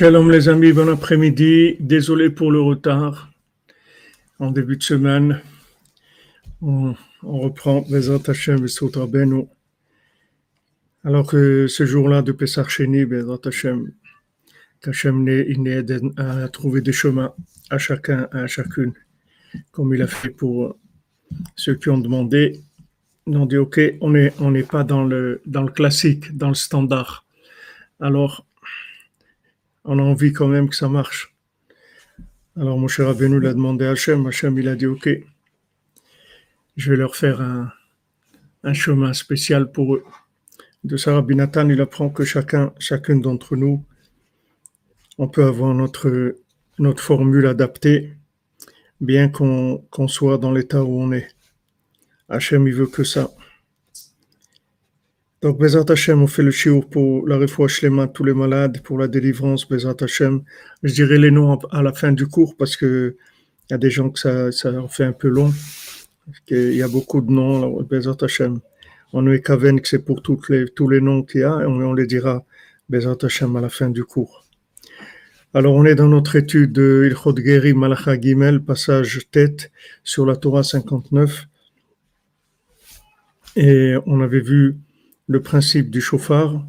Shalom les amis, bon après-midi. Désolé pour le retard en début de semaine. On, reprend Bezat Hashem et. Alors que ce jour-là de Pessah Sheni, Bezat Hashem, qu'Hachem à trouver des chemins à chacun, à chacune, comme il a fait pour ceux qui ont demandé. Ils ont dit, OK, on n'est pas dans le, dans le classique, dans le standard. Alors, on a envie quand même que ça marche. Alors mon cher Rabbeinu l'a demandé à Hachem, Hachem il a dit ok, je vais leur faire un, chemin spécial pour eux. De ça, Rabbi Nathan, il apprend que chacun, chacune d'entre nous, on peut avoir notre, notre formule adaptée, bien qu'on soit dans l'état où on est. Hachem, il veut que ça. Donc, Bezat Hashem, on fait le chiour pour la refouach les tous les malades, pour la délivrance, Bezat Hashem. Je dirai les noms à la fin du cours parce que il y a des gens que ça, ça fait un peu long. Il y a beaucoup de noms, Bezat Hashem. On est kaven que c'est pour toutes les, tous les noms qu'il y a et on, les dira Bezat Hashem à la fin du cours. Alors, on est dans notre étude de Ilchot Geri Malacha Gimel, passage tête sur la Torah 59. Et on avait vu le principe du chauffard,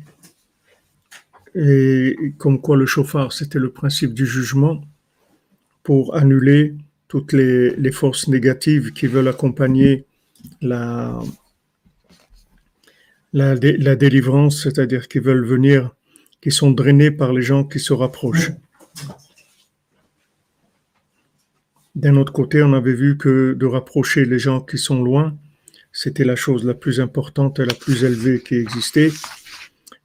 et comme quoi le chauffard, c'était le principe du jugement pour annuler toutes les, forces négatives qui veulent accompagner la, la, la délivrance, c'est-à-dire qui veulent venir, qui sont drainés par les gens qui se rapprochent. D'un autre côté, on avait vu que de rapprocher les gens qui sont loin, c'était la chose la plus importante et la plus élevée qui existait,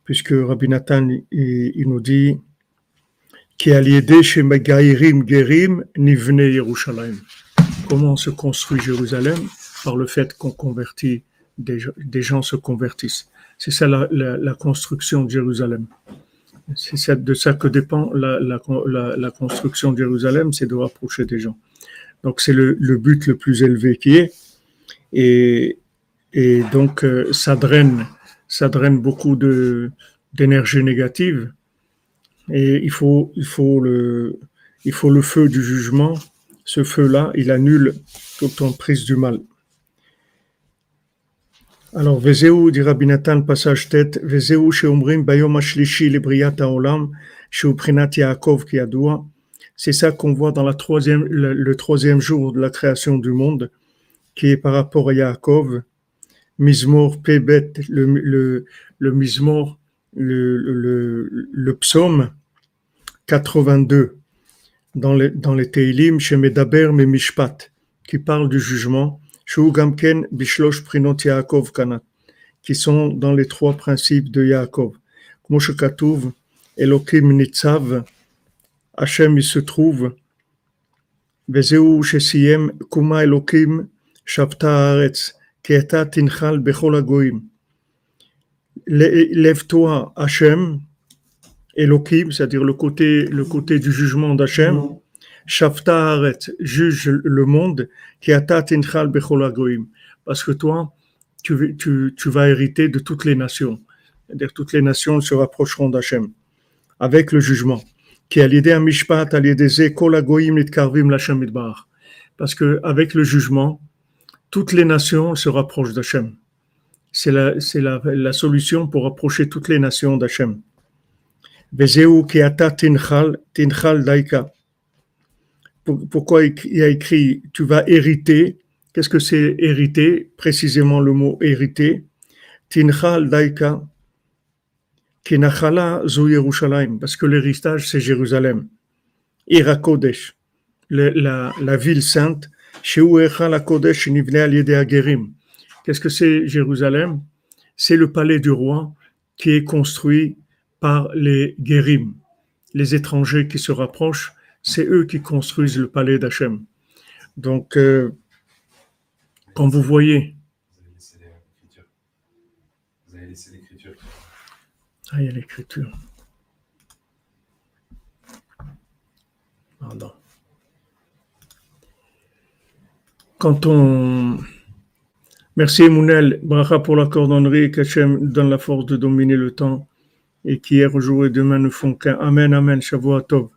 puisque Rabbi Nathan, il, nous dit Gerim Nivne Yerushalayim. Comment se construit Jérusalem Par le fait qu'on convertit, des, gens se convertissent. C'est ça la, construction de Jérusalem. C'est de ça que dépend la, construction de Jérusalem, c'est de rapprocher des gens. Donc c'est le but le plus élevé qui est. Et, donc, euh, ça draine, ça draine beaucoup de, d'énergie négative. Et il faut, il, faut le, il faut le feu du jugement. Ce feu-là, il annule toute emprise du mal. Alors, Vezeu, dit Rabbi Nathan, passage tête, Vezeu, sheomrim bayom ashlishi lebriat haolam, sheuprinat Yaakov ki C'est ça qu'on voit dans la troisième, le, troisième jour de la création du monde, qui est par rapport à Yaakov, Mizmor Pebet, le, le, le Mizmor, le, le, le, psaume 82 dans les, dans les Teilim, chez Medaber Mishpat, qui parle du jugement, Gamken Bishlosh Prinot Yaakov Kanat, qui sont dans les trois principes de Yaakov. Moshe Katouv, Elokim Nitzav, Hachem il se trouve, Vezeu Shesiem Kuma Elokim Shavta Haaretz, Lève-toi, Hachem, Elohim, c'est-à-dire le côté, le côté du jugement d'Hachem. Shafta juge le monde, parce que toi, tu, tu, tu, vas hériter de toutes les nations. C'est-à-dire toutes les nations se rapprocheront d'Hachem avec le jugement. Qui a l'idée à Mishpat, à l'idée Parce que avec le jugement, toutes les nations se rapprochent d'Hachem. C'est la, solution pour rapprocher toutes les nations d'Hachem. Pourquoi il a écrit tu vas hériter? Qu'est-ce que c'est hériter? Précisément le mot hériter. Tinchal daika parce que l'héritage c'est Jérusalem. Irakodesh, la ville sainte Qu'est-ce que c'est Jérusalem? C'est le palais du roi qui est construit par les Guérim, les étrangers qui se rapprochent. C'est eux qui construisent le palais d'Hachem. Donc, euh, quand vous voyez. Vous avez laissé l'écriture. Ah, il y a l'écriture. Pardon. Quand on... Merci Mounel, bracha pour la cordonnerie, qu'Hachem donne la force de dominer le temps et qui hier, aujourd'hui et demain ne font qu'un. Amen, Amen, Shavua Tov.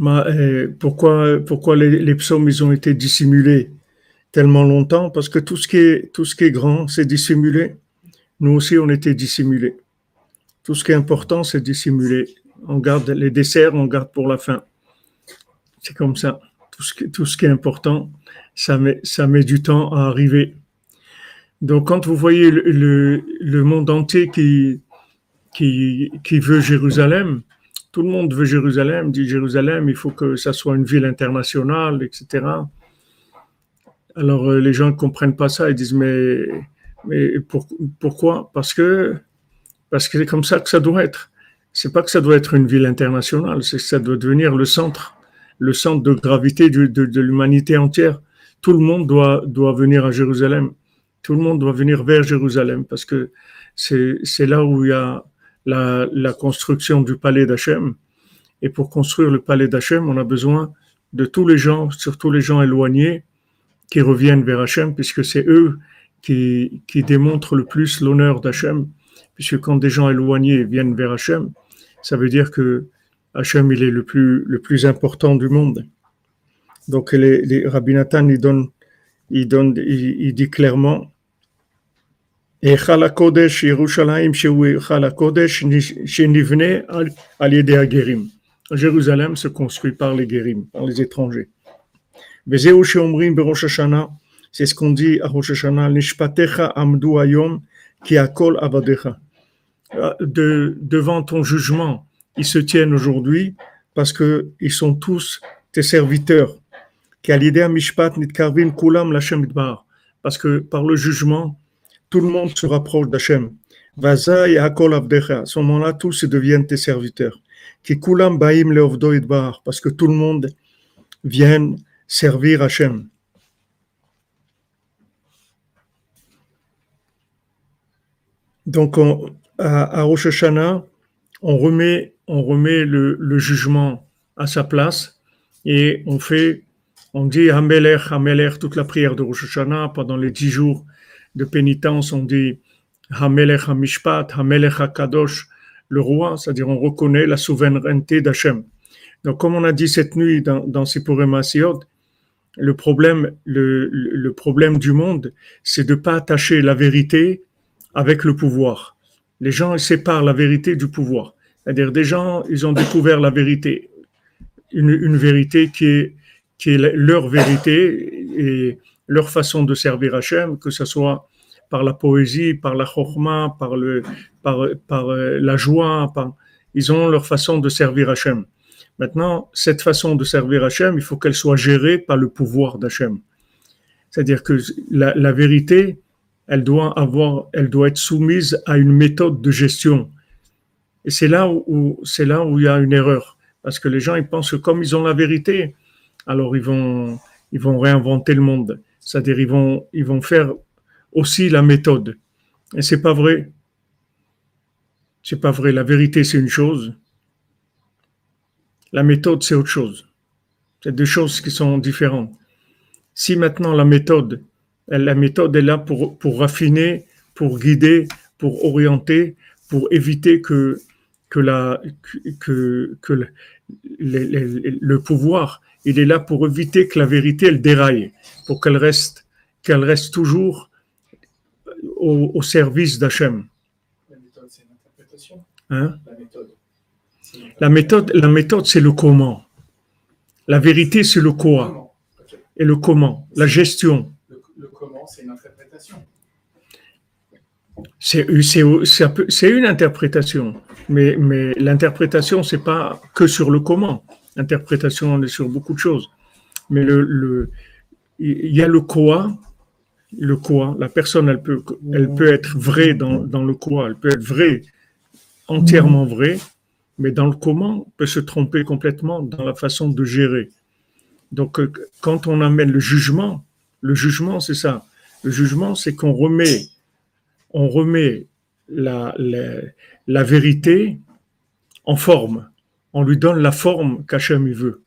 Euh, pourquoi, pourquoi les, les, psaumes ils ont été dissimulés tellement longtemps? Parce que tout ce qui est, tout ce qui est grand, c'est dissimulé. Nous aussi, on était dissimulés. Tout ce qui est important, c'est dissimulé. On garde les desserts, on garde pour la fin. C'est comme ça. Tout ce, qui, est important, ça met, du temps à arriver. Donc, quand vous voyez le, monde entier qui, veut Jérusalem, tout le monde veut Jérusalem, dit Jérusalem, il faut que ça soit une ville internationale, etc. Alors euh, les gens ne comprennent pas ça, ils disent mais, pourquoi? Parce que c'est comme ça que ça doit être. C'est pas que ça doit être une ville internationale, c'est que ça doit devenir le centre, le centre de gravité de, l'humanité entière. Tout le monde doit, doit venir à Jérusalem. Tout le monde doit venir vers Jérusalem parce que c'est là où il y a la, la construction du palais d'Hachem. Et pour construire le palais d'Hachem, on a besoin de tous les gens, surtout les gens éloignés, qui reviennent vers Hachem, puisque c'est eux qui, qui démontrent le plus l'honneur d'Hachem. Puisque quand des gens éloignés viennent vers Hachem, ça veut dire que Hachem, il est le plus, le plus important du monde. Donc, les, les Rabbi Nathan, il donne, il, donne, il, il dit clairement Jérusalem se construit par les Guérim, par les étrangers. C'est ce qu'on dit à Rosh Hashanah, Nishpatecha amdu ayom ki akol avadecha. De, devant ton jugement, ils se tiennent aujourd'hui parce que ils sont tous tes serviteurs. Parce que par le jugement, tout le monde se rapproche d'Hachem. Et. À ce moment-là, tous deviennent tes serviteurs. Parce que tout le monde vient servir Hachem. Donc, à, Rosh Hashanah, on remet, on remet le, le, jugement à sa place et on fait, on dit Hamelech, Hamelech, toute la prière de Rosh Hashanah pendant les dix jours de pénitence, on dit Hamelech Hamishpat, Hamelech HaKadosh, le roi, c'est-à-dire on reconnaît la souveraineté d'Hachem. Donc, comme on a dit cette nuit dans, dans Sipurim le problème, le, le, problème du monde, c'est de pas attacher la vérité avec le pouvoir. Les gens séparent la vérité du pouvoir. C'est-à-dire des gens, ils ont découvert la vérité, une, vérité qui est, leur vérité et leur façon de servir Hachem, que ce soit par la poésie, par la chorma, par, euh, la joie, ils ont leur façon de servir Hachem. Maintenant, cette façon de servir Hachem, il faut qu'elle soit gérée par le pouvoir d'Hachem. C'est-à-dire que la, vérité, elle doit avoir, elle doit être soumise à une méthode de gestion. Et c'est là où, c'est là où il y a une erreur. Parce que les gens, ils pensent que comme ils ont la vérité, alors ils vont, ils vont réinventer le monde. C'est-à-dire, ils vont, ils vont faire aussi la méthode. Et c'est pas vrai. C'est pas vrai. La vérité, c'est une chose. La méthode, c'est autre chose. C'est deux choses qui sont différentes. Si maintenant la méthode, la méthode est là pour, pour raffiner, pour guider, pour orienter, pour éviter que, que, la, que, que le, le, le pouvoir il est là pour éviter que la vérité elle déraille, pour qu'elle reste, qu'elle reste toujours au, au service d'Hachem. La méthode, c'est l'interprétation. Hein? La méthode. La méthode, la méthode, c'est le comment. La vérité, c'est le quoi. Et le comment, la gestion. L'interprétation. C'est une interprétation, mais, l'interprétation, c'est pas que sur le comment. L'interprétation, on est sur beaucoup de choses. Mais il y a le quoi, le quoi. La personne, elle peut, être vraie dans, dans le quoi, elle peut être vraie, entièrement vraie, mais dans le comment, peut se tromper complètement dans la façon de gérer. Donc, euh, quand on amène le jugement, le jugement, c'est ça. Le jugement, c'est qu'on remet, on remet la, vérité en forme on lui donne la forme qu'Hachem veut.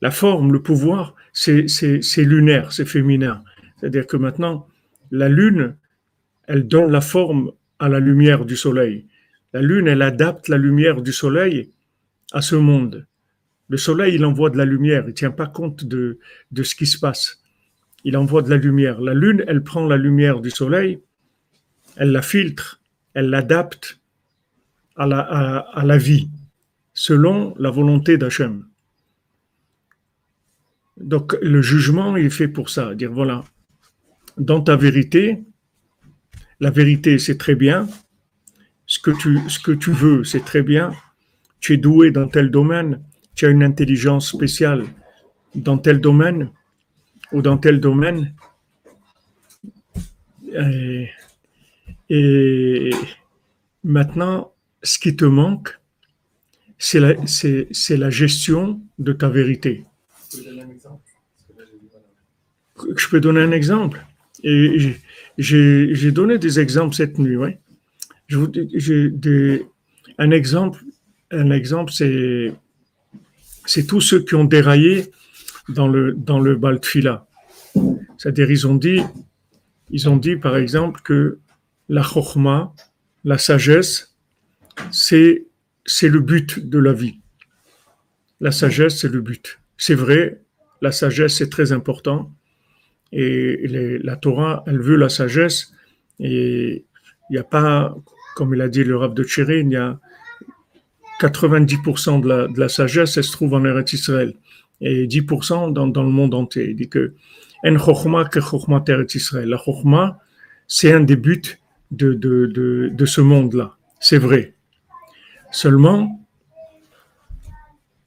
La forme, le pouvoir, c'est lunaire, c'est féminin. C'est-à-dire que maintenant, la lune, elle donne la forme à la lumière du soleil. La lune, elle adapte la lumière du soleil à ce monde. Le soleil, il envoie de la lumière, il ne tient pas compte de ce qui se passe. Il envoie de la lumière. La lune, elle prend la lumière du soleil, elle la filtre, elle l'adapte à la, vie, selon la volonté d'Hachem. Donc le jugement est fait pour ça, dire voilà, dans ta vérité, la vérité c'est très bien, ce que tu, ce que tu veux c'est très bien, tu es doué dans tel domaine, tu as une intelligence spéciale dans tel domaine ou dans tel domaine. Et, maintenant, ce qui te manque, c'est la, gestion de ta vérité. Je peux donner un exemple. Et j'ai, donné des exemples cette nuit. Je vous, des, un exemple, un exemple, c'est tous ceux qui ont déraillé dans le, dans le Baltfila. C'est-à-dire, ils ont dit, ils ont dit, par exemple, que la chokma, la sagesse, c'est, c'est le but de la vie. La sagesse, c'est le but. C'est vrai, la sagesse, c'est très important. Et la Torah, elle veut la sagesse. Et il n'y a pas, comme il a dit le Rav de Tchéré, il y a 90% de la, de la, sagesse, elle se trouve en Eretz Israël et 10% dans, dans, le monde entier. Il dit que en que Israël. La chokhma, c'est un des buts de, de, de, ce monde-là. C'est vrai. Seulement,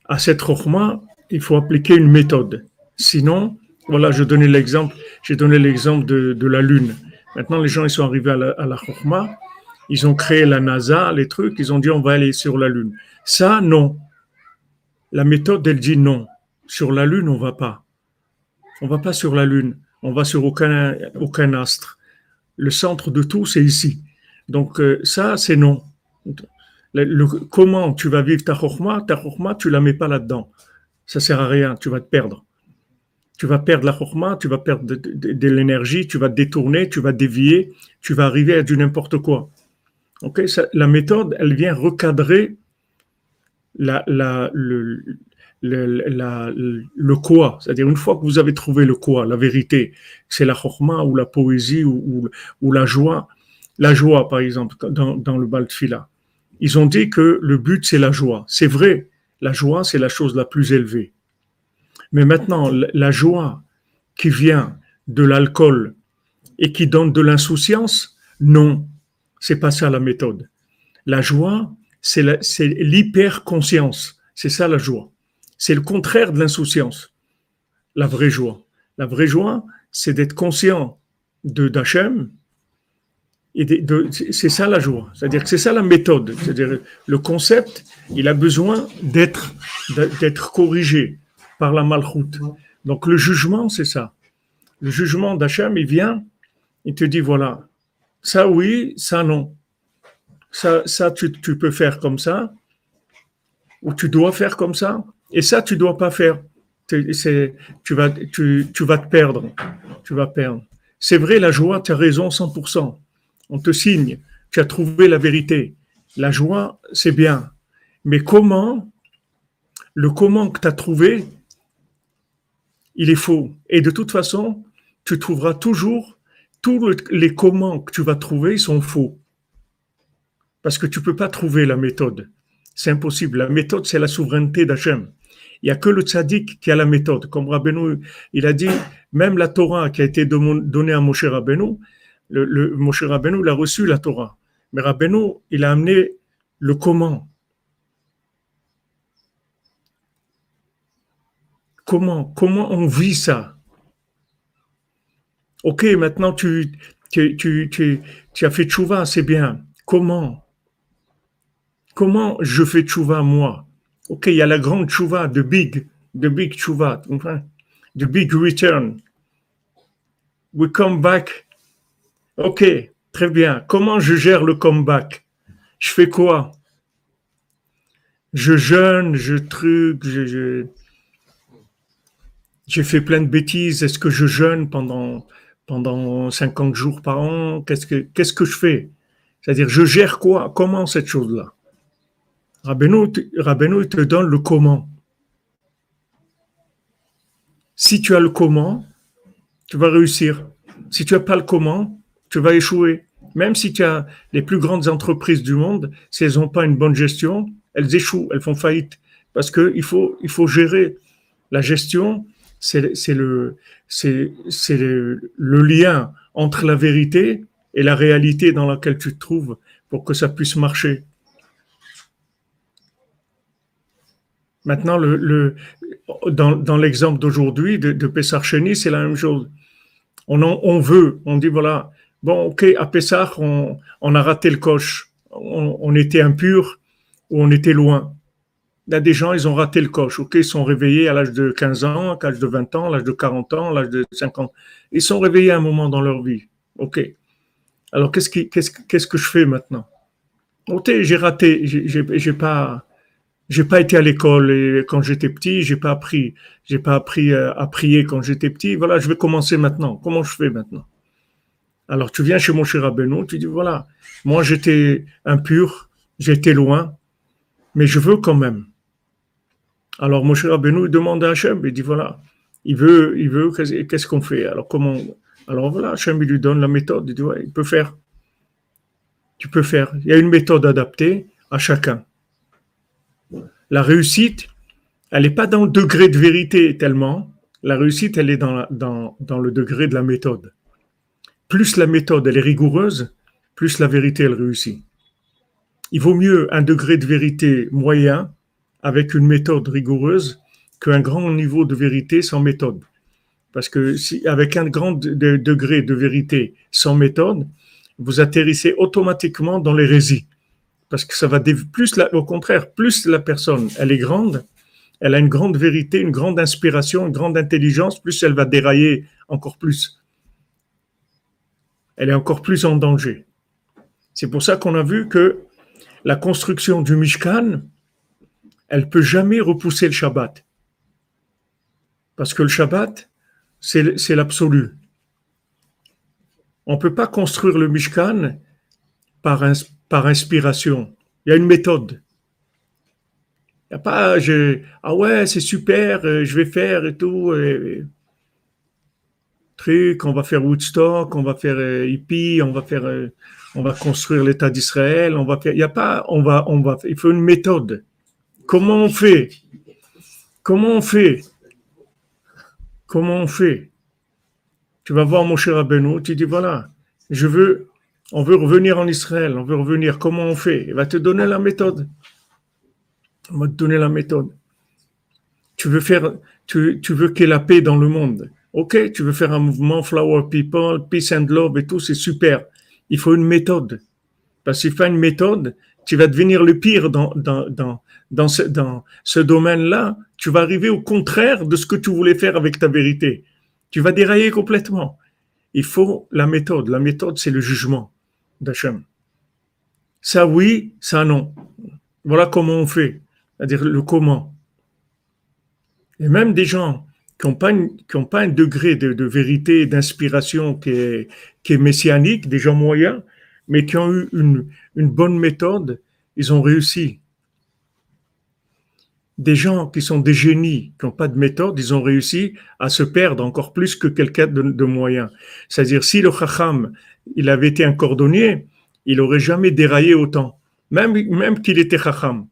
à cette chokhma, il faut appliquer une méthode. Sinon, voilà, je donnais l'exemple, j'ai donné l'exemple de, de, la Lune. Maintenant, les gens, ils sont arrivés à la, à ils ont créé la NASA, les trucs, ils ont dit on va aller sur la Lune. Ça, non. La méthode, elle dit non. Sur la Lune, on va pas. On va pas sur la Lune. On va sur aucun, aucun astre. Le centre de tout, c'est ici. Donc, euh, ça, c'est non. Le, comment tu vas vivre ta chorma, ta chorma, tu la mets pas là-dedans. Ça sert à rien, tu vas te perdre. Tu vas perdre la chorma, tu vas perdre de, l'énergie, tu vas te détourner, tu vas dévier, tu vas arriver à du n'importe quoi la méthode, elle vient recadrer la, le, le, quoi. C'est-à-dire, une fois que vous avez trouvé le quoi, la vérité, c'est la chorma ou la poésie ou, la joie. La joie, par exemple, dans, dans le Baltfila. Ils ont dit que le but, c'est la joie. C'est vrai, la joie, c'est la chose la plus élevée. Mais maintenant, la joie qui vient de l'alcool et qui donne de l'insouciance, non. C'est pas ça la méthode. La joie, c'est l'hyper-conscience. C'est ça la joie. C'est le contraire de l'insouciance. La vraie joie. La vraie joie, c'est d'être conscient de d'Hachem. Et c'est ça la joie. C'est-à-dire que c'est ça la méthode. C'est-à-dire le concept, il a besoin d'être d'être corrigé par la malchoute. Donc le jugement, c'est ça. Le jugement d'Hachem, il vient, il te dit voilà, ça oui, ça non. Ça, ça tu, peux faire comme ça, ou tu dois faire comme ça, et ça tu dois pas faire. Tu vas, tu, vas te perdre. Tu vas perdre. C'est vrai, la joie, tu as raison 100%. On te signe, tu as trouvé la vérité. La joie, c'est bien. Mais comment, le comment que tu as trouvé, il est faux. Et de toute façon, tu trouveras toujours tous les comment que tu vas trouver sont faux. Parce que tu peux pas trouver la méthode. C'est impossible. La méthode, c'est la souveraineté d'Hachem. Il n'y a que le tzaddik qui a la méthode. Comme Rabbeinu, il a dit, même la Torah qui a été donnée à Moshe Rabbeinu, le, Moshe Rabbeinu, il a reçu la Torah. Mais Rabbeinu, il a amené le comment. Comment, comment on vit ça? Ok, maintenant tu, tu, as fait tchouva, c'est bien. Comment? Comment je fais tchouva moi? Ok, il y a la grande tchouva, de big, the big tchouva, the big return. We come back. Ok, très bien. Comment je gère le comeback? Je fais quoi? Je jeûne, je truc, je, j'ai fait plein de bêtises. Est-ce que je jeûne pendant pendant 50 jours par an, qu'est-ce que, qu'est-ce que je fais? C'est-à-dire, je gère quoi? Comment cette chose-là? Rabbeinu, te donne le comment. Si tu as le comment, tu vas réussir. Si tu n'as pas le comment, tu vas échouer. Même si tu as les plus grandes entreprises du monde, si elles n'ont pas une bonne gestion, elles échouent, elles font faillite. Parce qu'il faut, gérer. La gestion, c'est le, le, le lien entre la vérité et la réalité dans laquelle tu te trouves pour que ça puisse marcher. Maintenant, dans, l'exemple d'aujourd'hui de, de Pessar Cheni, c'est la même chose. On, veut, on dit voilà, bon, ok, à Pessar, on, a raté le coche. On, était impur ou on était loin. Il y a des gens, ils ont raté le coche. Ok, ils sont réveillés à l'âge de 15 ans, à l'âge de 20 ans, à l'âge de 40 ans, à l'âge de 50. Ils sont réveillés à un moment dans leur vie. Ok. Alors, qu'est-ce, que je fais maintenant? Ok, j'ai raté, j'ai, j'ai pas j'ai pas été à l'école quand j'étais petit, j'ai pas appris, j'ai pas appris euh, à prier quand j'étais petit. Voilà, je vais commencer maintenant. Comment je fais maintenant? Alors tu viens chez mon cher Abeno, tu dis voilà, moi j'étais impur, j'étais loin, mais je veux quand même. Alors mon cher Abeno, il demande à Hachem, il dit voilà, il veut, il veut, qu'est-ce qu'on fait? Alors comment Alors voilà, Hachem lui donne la méthode, il dit ouais, il peut faire. Tu peux faire. Il y a une méthode adaptée à chacun la réussite, elle n'est pas dans le degré de vérité tellement. La réussite, elle est dans, le degré de la méthode. Plus la méthode, elle est rigoureuse, plus la vérité, elle réussit. Il vaut mieux un degré de vérité moyen avec une méthode rigoureuse qu'un grand niveau de vérité sans méthode. Parce que avec un grand degré de vérité sans méthode, vous atterrissez automatiquement dans l'hérésie parce que ça va plus au contraire, plus la personne elle est grande, elle a une grande vérité, une grande inspiration, une grande intelligence, plus elle va dérailler encore plus. Elle est encore plus en danger. C'est pour ça qu'on a vu que la construction du Mishkan, elle peut jamais repousser le Shabbat. Parce que le Shabbat, c'est l'absolu. On ne peut pas construire le Mishkan par un, par inspiration. Il y a une méthode. Il n'y a pas, ah ouais, c'est super, euh, je vais faire et tout. truc, on va faire Woodstock, on va faire euh, hippie, on va faire, euh, on va construire l'État d'Israël, on va faire, il y a pas, on va, on va, il faut une méthode. Comment on fait? Comment on fait? Comment on fait? Tu vas voir mon cher Abeno, tu dis voilà, je veux on veut revenir en Israël, on veut revenir, comment on fait? Il va te donner la méthode. On va te donner la méthode. Tu veux faire, tu, veux qu'il y ait la paix dans le monde. Ok, tu veux faire un mouvement Flower People, Peace and Love et tout, c'est super. Il faut une méthode. Parce qu'il faut une méthode, tu vas devenir le pire dans, ce domaine-là. Tu vas arriver au contraire de ce que tu voulais faire avec ta vérité. Tu vas dérailler complètement. Il faut la méthode. La méthode, c'est le jugement d'Hachem. Ça oui, ça non. Voilà comment on fait, c'est-à-dire le comment. Et même des gens qui n'ont pas, pas, un degré de, vérité, d'inspiration qui est, messianique, des gens moyens, mais qui ont eu une bonne méthode, ils ont réussi. Des gens qui sont des génies, qui n'ont pas de méthode, ils ont réussi à se perdre encore plus que quelqu'un de, de moyen. C'est-à-dire, si le chacham il avait été un cordonnier, il aurait jamais déraillé autant, même, même qu'il était chacham.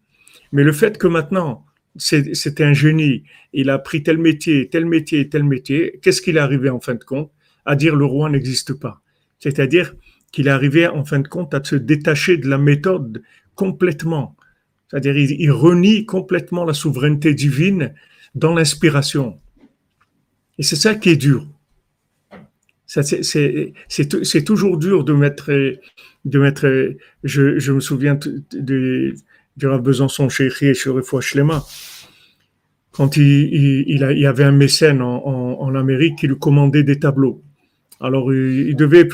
Mais le fait que maintenant, c'était un génie, il a pris tel métier, tel métier, tel métier, qu'est-ce qu'il est arrivé en fin de compte À dire le roi n'existe pas? C'est-à-dire qu'il est arrivé en fin de compte à se détacher de la méthode complètement. C'est-à-dire il, renie complètement la souveraineté divine dans l'inspiration. Et c'est ça qui est dur. C'est toujours dur de mettre, je, me souviens de, de Rav Besançon chez et Shlema, quand il, il, avait un mécène en, Amérique qui lui commandait des tableaux. Alors, il, devait,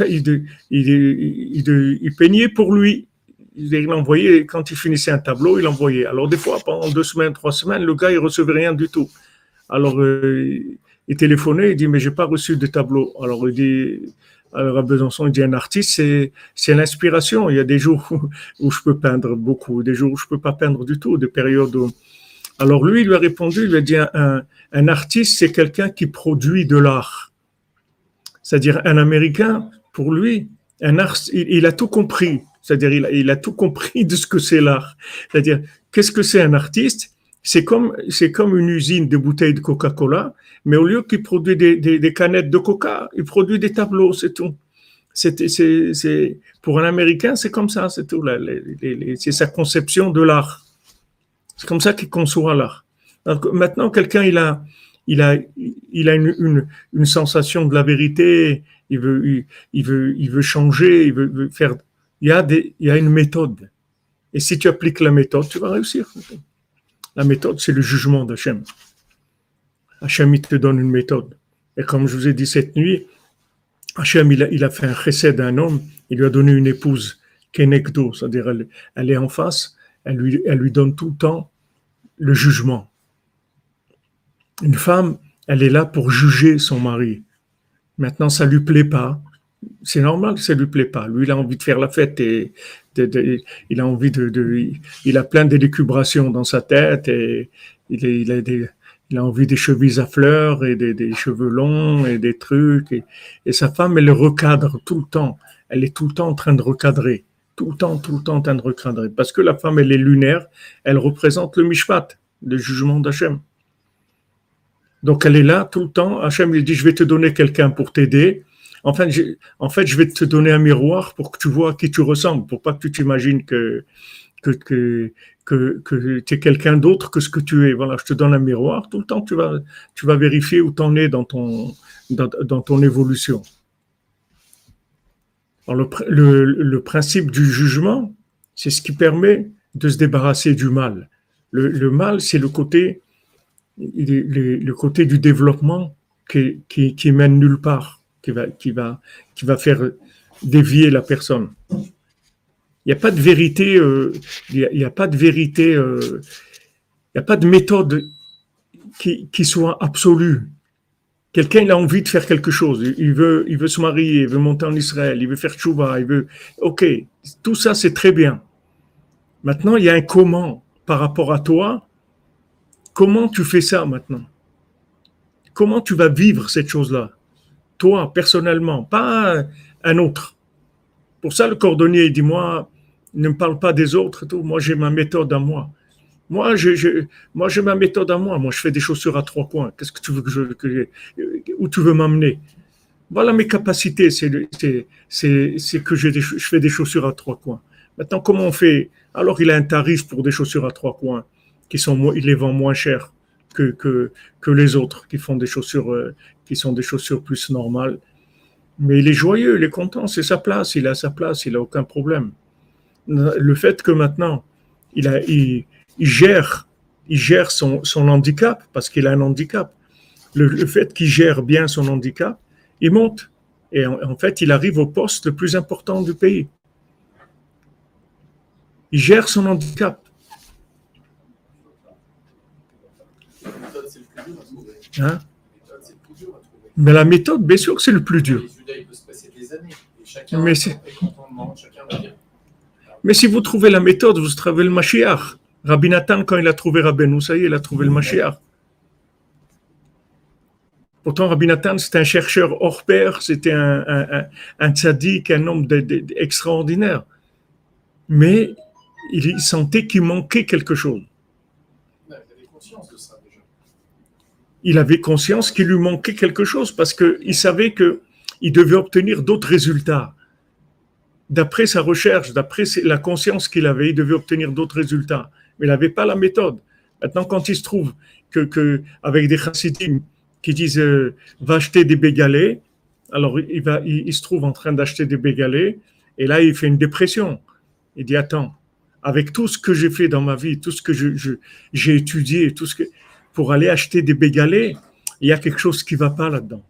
il, peignait pour lui. Il envoyait, quand il finissait un tableau, il envoyait. Alors, des fois, pendant deux semaines, trois semaines, le gars, il recevait rien du tout. Alors, euh, il téléphonait, il dit, mais j'ai pas reçu de tableau. Alors il dit, alors Besançon, il dit, un artiste, c'est, c'est l'inspiration. Il y a des jours où, je peux peindre beaucoup, des jours où je peux pas peindre du tout, des périodes où... Alors lui, il lui a répondu, il lui a dit, un, un artiste, c'est quelqu'un qui produit de l'art. C'est-à-dire, un Américain, pour lui, un art, il, a tout compris. C'est-à-dire, il, a tout compris de ce que c'est l'art. C'est-à-dire, qu'est-ce que c'est un artiste? C'est comme, comme une usine de bouteilles de Coca-Cola, mais au lieu qu'il produit des, des, canettes de Coca, il produit des tableaux, c'est tout. C'est, pour un Américain, c'est comme ça, c'est tout. c'est sa conception de l'art. C'est comme ça qu'il conçoit l'art. maintenant, quelqu'un, il a, il a, il a une, une, une, sensation de la vérité, il veut, il, veut, il veut changer, il veut, faire. Il y, a une méthode. Et si tu appliques la méthode, tu vas réussir. La méthode, c'est le jugement d'Hachem. Hachem, il te donne une méthode. Et comme je vous ai dit cette nuit, Hachem, il a, il a fait un recès d'un homme, il lui a donné une épouse, Kenekdo, c'est-à-dire elle, est en face, elle lui, elle lui donne tout le temps le jugement. Une femme, elle est là pour juger son mari. Maintenant, ça lui plaît pas. C'est normal que ça lui plaît pas. Lui, il a envie de faire la fête et il a envie de, il a plein d'élucubrations dans sa tête et il, a des, envie des chevilles à fleurs et des, cheveux longs et des trucs. Et, et, sa femme, elle le recadre tout le temps. Elle est tout le temps en train de recadrer. Tout le temps, tout le temps en train de recadrer. Parce que la femme, elle est lunaire. Elle représente le mishpat, le jugement d'Hachem. Donc elle est là tout le temps. Hachem, il dit, je vais te donner quelqu'un pour t'aider. En fait, en fait, je vais te donner un miroir pour que tu vois à qui tu ressembles, pour pas que tu t'imagines que, que, tu es quelqu'un d'autre que ce que tu es. Voilà, je te donne un miroir. Tout le temps, tu vas, vérifier où tu en es dans ton, évolution. Le, principe du jugement, c'est ce qui permet de se débarrasser du mal. Le, mal, c'est le côté, du développement qui mène nulle part qui va, qui va, qui va faire dévier la personne. Il n'y a pas de vérité, euh, il n'y a, pas de vérité, euh, il n'y a pas de méthode qui, qui soit absolue. Quelqu'un il a envie de faire quelque chose, il veut, il veut se marier, il veut monter en Israël, il veut faire tchouva, il veut. Ok, tout ça c'est très bien. Maintenant, il y a un comment par rapport à toi. Comment tu fais ça maintenant? Comment tu vas vivre cette chose-là? Toi personnellement, pas un autre. Pour ça, le cordonnier dit Moi, ne me parle pas des autres. Tout. Moi, j'ai ma méthode à moi. Moi, j'ai, ma méthode à moi. Moi, je fais des chaussures à trois coins. Qu'est-ce que tu veux que je, que, où tu veux m'amener? Voilà mes capacités. C'est, que je fais des chaussures à trois coins. Maintenant, comment on fait? Alors, il a un tarif pour des chaussures à trois coins qui sont, il les vend moins cher que les autres qui font des chaussures euh, qui sont des chaussures plus normales. Mais il est joyeux, il est content, c'est sa place, il a sa place, il n'a aucun problème. Le fait que maintenant, il, a, il, gère, il gère son, handicap, parce qu'il a un handicap, le, fait qu'il gère bien son handicap, il monte. Et en, fait, il arrive au poste le plus important du pays. Il gère son handicap. Hein? Mais la méthode, bien sûr que c'est le plus dur. Mais, Mais si vous trouvez la méthode, vous trouvez le Mashiach. Rabbi Nathan, quand il a trouvé Rabbeinu, ça y est, il a trouvé le Mashiach. Pourtant, Rabbi Nathan, c'était un chercheur hors pair, c'était un, un, un, tzaddik, un homme extraordinaire. Mais il sentait qu'il manquait quelque chose. Il avait conscience qu'il lui manquait quelque chose parce qu'il savait qu'il devait obtenir d'autres résultats. D'après sa recherche, d'après la conscience qu'il avait, il devait obtenir d'autres résultats. Mais il n'avait pas la méthode. Maintenant, quand il se trouve que, avec des chassidim qui disent euh, va acheter des bégalets, alors il, se trouve en train d'acheter des bégalets et là il fait une dépression. Il dit attends, avec tout ce que j'ai fait dans ma vie, tout ce que j'ai étudié, tout ce que pour aller acheter des bégalets, il y a quelque chose qui va pas là-dedans.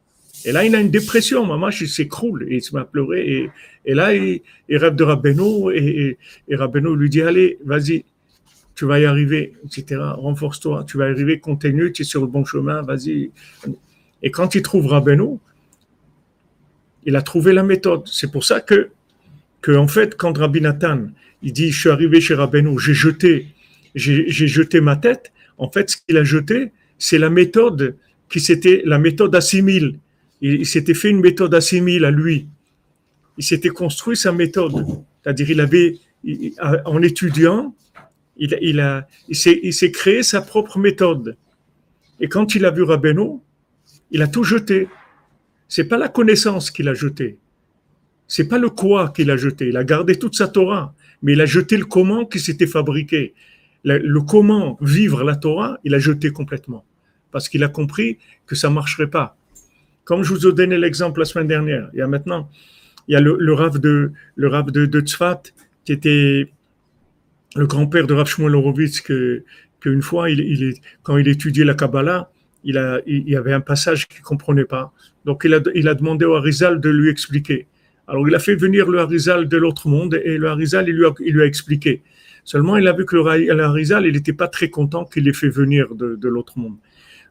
Et là, il a une dépression, maman, il s'écroule il se met à pleurer. Et, là, il, rêve de Rabbeinu et, et, lui dit, allez, vas-y, tu vas y arriver, etc. Renforce-toi, tu vas y arriver, continue, tu es sur le bon chemin, vas-y. Et quand il trouve Rabbeinu, il a trouvé la méthode. C'est pour ça que, que en fait, quand Rabbi Nathan, il dit, je suis arrivé chez Rabbeinu, j'ai jeté, j'ai jeté ma tête. En fait, ce qu'il a jeté, c'est la méthode qui c'était la méthode assimile. Il, s'était fait une méthode assimile à lui. Il s'était construit sa méthode. C'est-à-dire, il avait, en étudiant, il, a, il s'est créé sa propre méthode. Et quand il a vu Rabbeinu, il a tout jeté. C'est pas la connaissance qu'il a jeté. C'est pas le quoi qu'il a jeté. Il a gardé toute sa Torah, mais il a jeté le comment qui s'était fabriqué. Le, comment vivre la Torah, il a jeté complètement. Parce qu'il a compris que ça marcherait pas. Comme je vous ai donné l'exemple la semaine dernière, il y a maintenant, il y a le, le Rav de, le de, de Tzfat, qui était le grand-père de Rav Shmuel Horowitz, que, qu'une fois, quand il étudiait la Kabbalah, il, y avait un passage qu'il comprenait pas. Donc, il a, il a demandé au Harizal de lui expliquer. Alors, il a fait venir le Harizal de l'autre monde et le Harizal, il lui il lui a expliqué. Seulement, il a vu que le, Harizal, il n'était pas très content qu'il l'ait fait venir de, l'autre monde.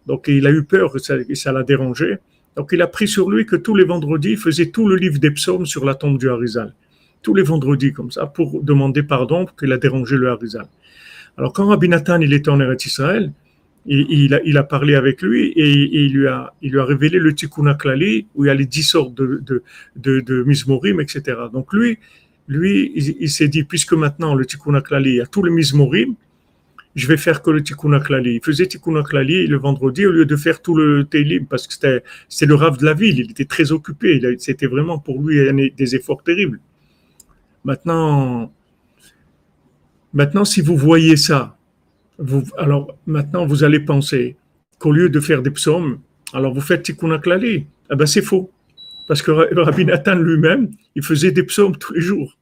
Donc, il a eu peur que ça, l'a dérangé. Donc, il a pris sur lui que tous les vendredis, il faisait tout le livre des psaumes sur la tombe du Harizal. Tous les vendredis, comme ça, pour demander pardon qu'il a dérangé le Harizal. Alors, quand Rabbi Nathan, il était en Eretz Israël, il, a, parlé avec lui et, il, lui a, révélé le Tikkun Klali où il y a les dix sortes de, de, de, etc. Donc lui, lui il, s'est dit, puisque maintenant le Tikkun Klali, il y a tous les Mizmorim, je vais faire que le Tikkun Klali. Il faisait Tikkun Klali le vendredi au lieu de faire tout le Teilim parce que c'était, c'était le rave de la ville. Il était très occupé. C'était vraiment pour lui des efforts terribles. Maintenant, maintenant, si vous voyez ça, alors maintenant vous allez penser qu'au lieu de faire des psaumes, alors vous faites Tikkun Klali. Eh ben c'est faux. Parce que Rabbi Nathan lui-même, il faisait des psaumes tous les jours.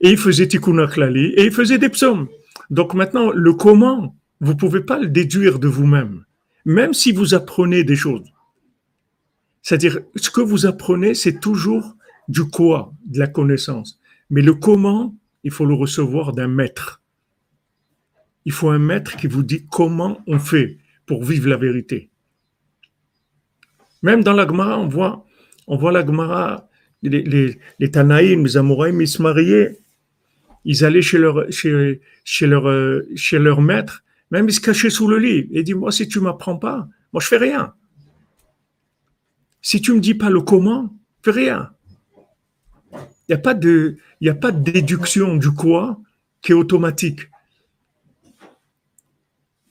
Et il faisait Tikkun Klali et il faisait des psaumes. Donc maintenant, le comment, vous pouvez pas le déduire de vous-même. Même si vous apprenez des choses. C'est-à-dire, ce que vous apprenez, c'est toujours du quoi, de la connaissance. Mais le comment, il faut le recevoir d'un maître. Il faut un maître qui vous dit comment on fait pour vivre la vérité. Même dans la Gemara, on voit, on voit la Gemara, les, les, les Tanaïm, les Amoraïm, ils se mariaient, ils allaient chez leur, chez, chez leur, chez leur maître, même ils se cachaient sous le lit et disent, moi, si tu m'apprends pas, moi, je fais rien. Si tu me dis pas le comment, je fais rien. Il n'y a pas de, a pas de déduction du quoi qui est automatique.